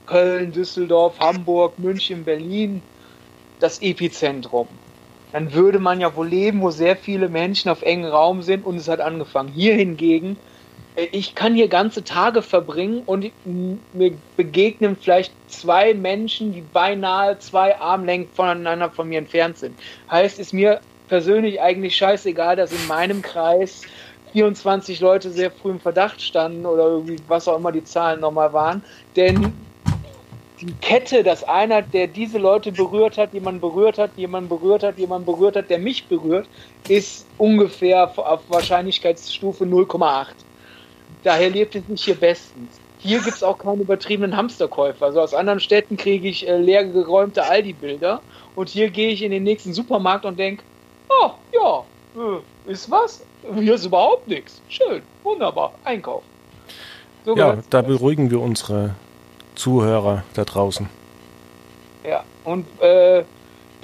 Köln, Düsseldorf, Hamburg, München, Berlin das Epizentrum. Dann würde man ja wohl leben, wo sehr viele Menschen auf engem Raum sind und es hat angefangen. Hier hingegen, äh, ich kann hier ganze Tage verbringen und mir begegnen vielleicht zwei Menschen, die beinahe zwei Armlängen voneinander von mir entfernt sind. Heißt, ist mir persönlich eigentlich scheißegal, dass in meinem Kreis 24 Leute sehr früh im Verdacht standen oder irgendwie was auch immer die Zahlen nochmal waren. Denn die Kette, dass einer, der diese Leute berührt hat, jemanden berührt hat, jemanden berührt hat, jemanden berührt hat, der mich berührt, ist ungefähr auf Wahrscheinlichkeitsstufe 0,8. Daher lebt es nicht hier bestens. Hier gibt es auch keine übertriebenen Hamsterkäufer. Also aus anderen Städten kriege ich äh, leer geräumte Aldi-Bilder und hier gehe ich in den nächsten Supermarkt und denke, oh ja, äh, ist was? Hier ist überhaupt nichts. Schön, wunderbar, einkaufen. So ja, da beruhigen wir unsere Zuhörer da draußen. Ja, und äh,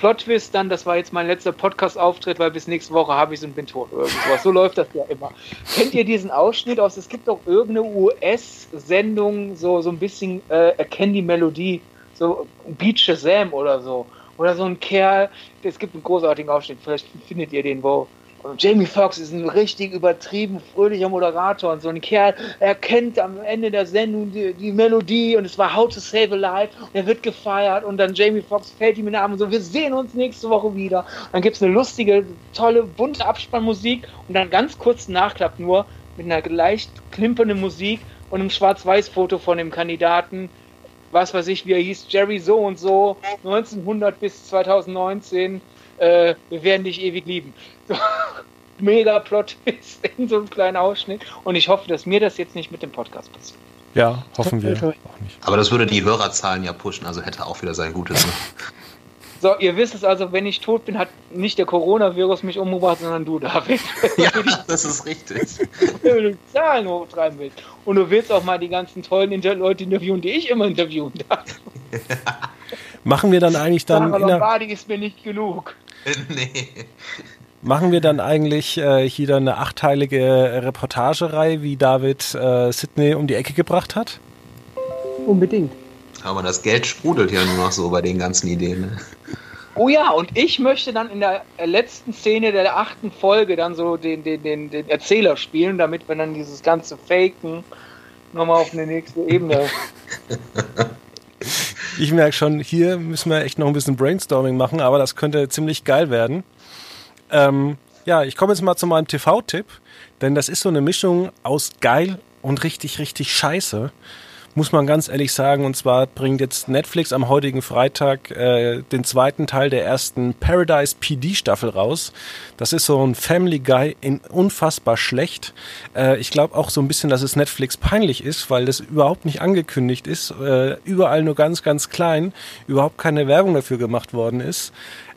Plot dann, das war jetzt mein letzter Podcast-Auftritt, weil bis nächste Woche habe ich es und bin tot sowas. So *laughs* läuft das ja immer. Kennt ihr diesen Ausschnitt aus? Es gibt doch irgendeine US-Sendung, so, so ein bisschen äh, Erkenn die Melodie, so Beat Shazam oder so. Oder so ein Kerl, es gibt einen großartigen Ausschnitt, vielleicht findet ihr den, wo Jamie Foxx ist ein richtig übertrieben fröhlicher Moderator und so ein Kerl, er kennt am Ende der Sendung die, die Melodie und es war How to Save a Life er wird gefeiert und dann Jamie Foxx fällt ihm in den Arm und so, wir sehen uns nächste Woche wieder. Dann gibt es eine lustige, tolle, bunte Abspannmusik und dann ganz kurz Nachklapp nur mit einer leicht klimpernden Musik und einem Schwarz-Weiß-Foto von dem Kandidaten, was weiß ich, wie er hieß, Jerry so und so, 1900 bis 2019 äh, wir werden dich ewig lieben. *laughs* Mega Plot ist in so einem kleinen Ausschnitt. Und ich hoffe, dass mir das jetzt nicht mit dem Podcast passiert. Ja, hoffen wir auch nicht. Aber das würde die Hörerzahlen ja pushen, also hätte auch wieder sein Gutes. Ne? *laughs* So, ihr wisst es also, wenn ich tot bin, hat nicht der Coronavirus mich umgebracht, sondern du, David. *laughs* Ja, das ist richtig. wenn du Zahlen hochtreiben willst. Und du willst auch mal die ganzen tollen Inter Leute interviewen, die ich immer interviewen darf. Machen wir dann eigentlich dann. Aber Lombardi ist mir nicht genug. nee. Machen wir dann eigentlich äh, hier dann eine achteilige Reportagerei, wie David äh, Sydney um die Ecke gebracht hat? Unbedingt. Aber das Geld sprudelt ja nur noch so bei den ganzen Ideen. Ne? Oh ja, und ich möchte dann in der letzten Szene der achten Folge dann so den, den, den, den Erzähler spielen, damit wir dann dieses ganze Faken nochmal auf eine nächste Ebene ich merke schon, hier müssen wir echt noch ein bisschen Brainstorming machen, aber das könnte ziemlich geil werden. Ähm, ja, ich komme jetzt mal zu meinem TV-Tipp, denn das ist so eine Mischung aus geil und richtig, richtig scheiße muss man ganz ehrlich sagen. Und zwar bringt jetzt Netflix am heutigen Freitag äh, den zweiten Teil der ersten Paradise PD Staffel raus. Das ist so ein Family Guy in unfassbar schlecht. Äh, ich glaube auch so ein bisschen, dass es Netflix peinlich ist, weil das überhaupt nicht angekündigt ist. Äh, überall nur ganz, ganz klein. Überhaupt keine Werbung dafür gemacht worden ist.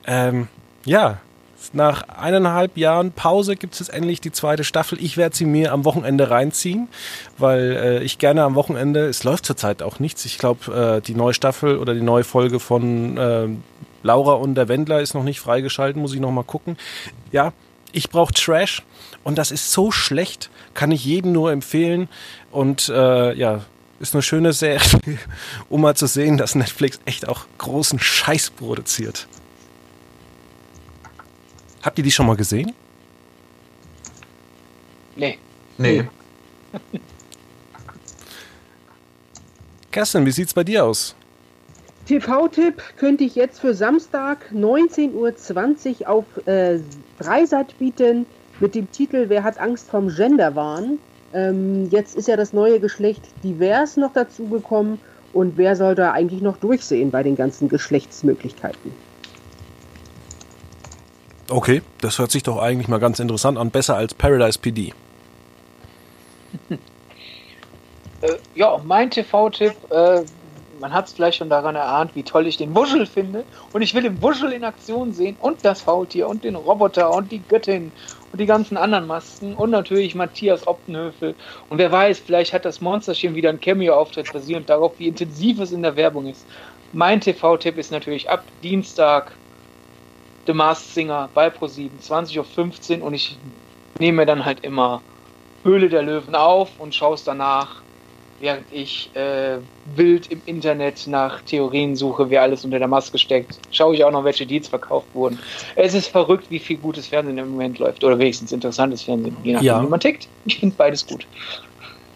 Ähm, ja, nach eineinhalb Jahren Pause gibt es jetzt endlich die zweite Staffel. Ich werde sie mir am Wochenende reinziehen, weil äh, ich gerne am Wochenende, es läuft zurzeit auch nichts. Ich glaube, äh, die neue Staffel oder die neue Folge von äh, Laura und der Wendler ist noch nicht freigeschalten, muss ich noch mal gucken. Ja, Ich brauche Trash und das ist so schlecht, kann ich jedem nur empfehlen. Und äh, ja, ist eine schöne Serie, *laughs* um mal zu sehen, dass Netflix echt auch großen Scheiß produziert. Habt ihr die schon mal gesehen? Nee. Nee. Kerstin, wie sieht's bei dir aus? TV-Tipp könnte ich jetzt für Samstag 19.20 Uhr auf äh, Dreisat bieten mit dem Titel Wer hat Angst vom Genderwahn? Ähm, jetzt ist ja das neue Geschlecht divers noch dazugekommen und wer soll da eigentlich noch durchsehen bei den ganzen Geschlechtsmöglichkeiten? Okay, das hört sich doch eigentlich mal ganz interessant an, besser als Paradise PD. *laughs* Äh, ja, mein TV-Tipp, äh, man hat es vielleicht schon daran erahnt, wie toll ich den Wuschel finde. Und ich will den Wuschel in Aktion sehen und das Faultier und den Roboter und die Göttin und die ganzen anderen Masken und natürlich Matthias Optenhöfel. Und wer weiß, vielleicht hat das Monsterchen wieder einen Cameo-Auftritt basierend darauf, wie intensiv es in der Werbung ist. Mein TV-Tipp ist natürlich ab Dienstag The Masked Singer bei Pro7, 20.15 Uhr und ich nehme dann halt immer Höhle der Löwen auf und schaue es danach während ich äh, wild im Internet nach Theorien suche, wer alles unter der Maske steckt, schaue ich auch noch, welche Deals verkauft wurden. Es ist verrückt, wie viel gutes Fernsehen im Moment läuft oder wenigstens interessantes Fernsehen, je nachdem, ja. wie man tickt. Ich finde beides gut.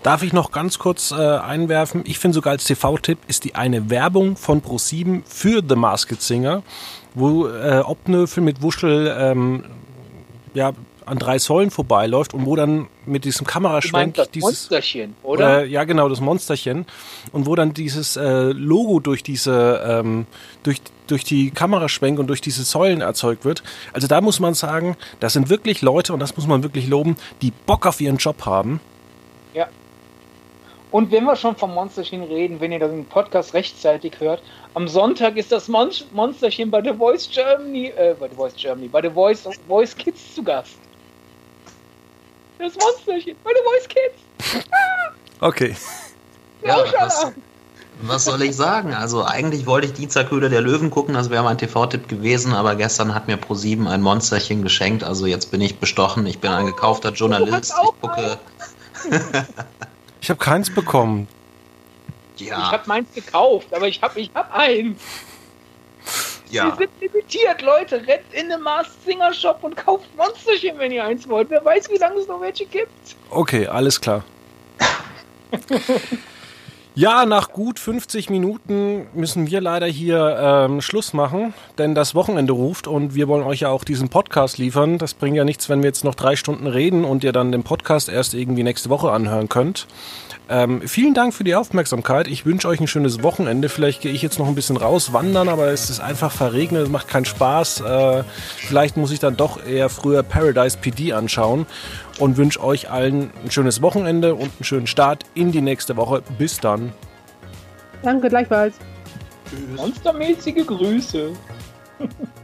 Darf ich noch ganz kurz äh, einwerfen? Ich finde sogar als TV-Tipp ist die eine Werbung von Pro7 für The Masked Singer, wo äh, Obnöfel mit Wuschel ähm, ja, an drei Säulen vorbeiläuft und wo dann mit diesem Kameraschwenk das dieses Monsterchen, oder? Äh, ja, genau, das Monsterchen und wo dann dieses äh, Logo durch diese ähm, durch durch die Kameraschwenk und durch diese Säulen erzeugt wird. Also da muss man sagen, das sind wirklich Leute und das muss man wirklich loben, die Bock auf ihren Job haben. Ja. Und wenn wir schon vom Monsterchen reden, wenn ihr den Podcast rechtzeitig hört, am Sonntag ist das Mon Monsterchen bei The Voice Germany, äh, bei The Voice Germany, bei The Voice, Voice Kids zu Gast. Das Monsterchen, meine Voice Kids. *laughs* Okay. Ja, was, was, soll ich sagen? Also eigentlich wollte ich Dienstag Höhle der Löwen gucken, das wäre mein TV-Tipp gewesen, aber gestern hat mir Pro7 ein Monsterchen geschenkt, also jetzt bin ich bestochen, ich bin ein gekaufter Journalist, ich gucke... *laughs* *laughs* ich habe keins bekommen. Ja. Ich habe meins gekauft, aber ich habe ich hab eins. Ja. Die sind limitiert, Leute. Rennt in den Mars Singer Shop und kauft Monsterchen, wenn ihr eins wollt. Wer weiß, wie lange es noch welche gibt. Okay, alles klar. *laughs* Ja, nach gut 50 Minuten müssen wir leider hier ähm, Schluss machen, denn das Wochenende ruft und wir wollen euch ja auch diesen Podcast liefern. Das bringt ja nichts, wenn wir jetzt noch drei Stunden reden und ihr dann den Podcast erst irgendwie nächste Woche anhören könnt. Ähm, vielen Dank für die Aufmerksamkeit. Ich wünsche euch ein schönes Wochenende. Vielleicht gehe ich jetzt noch ein bisschen raus wandern, aber es ist einfach verregnet, es macht keinen Spaß. Äh, vielleicht muss ich dann doch eher früher Paradise PD anschauen und wünsche euch allen ein schönes Wochenende und einen schönen Start in die nächste Woche. Bis dann. Danke, gleichfalls. Monstermäßige Grüße. *laughs*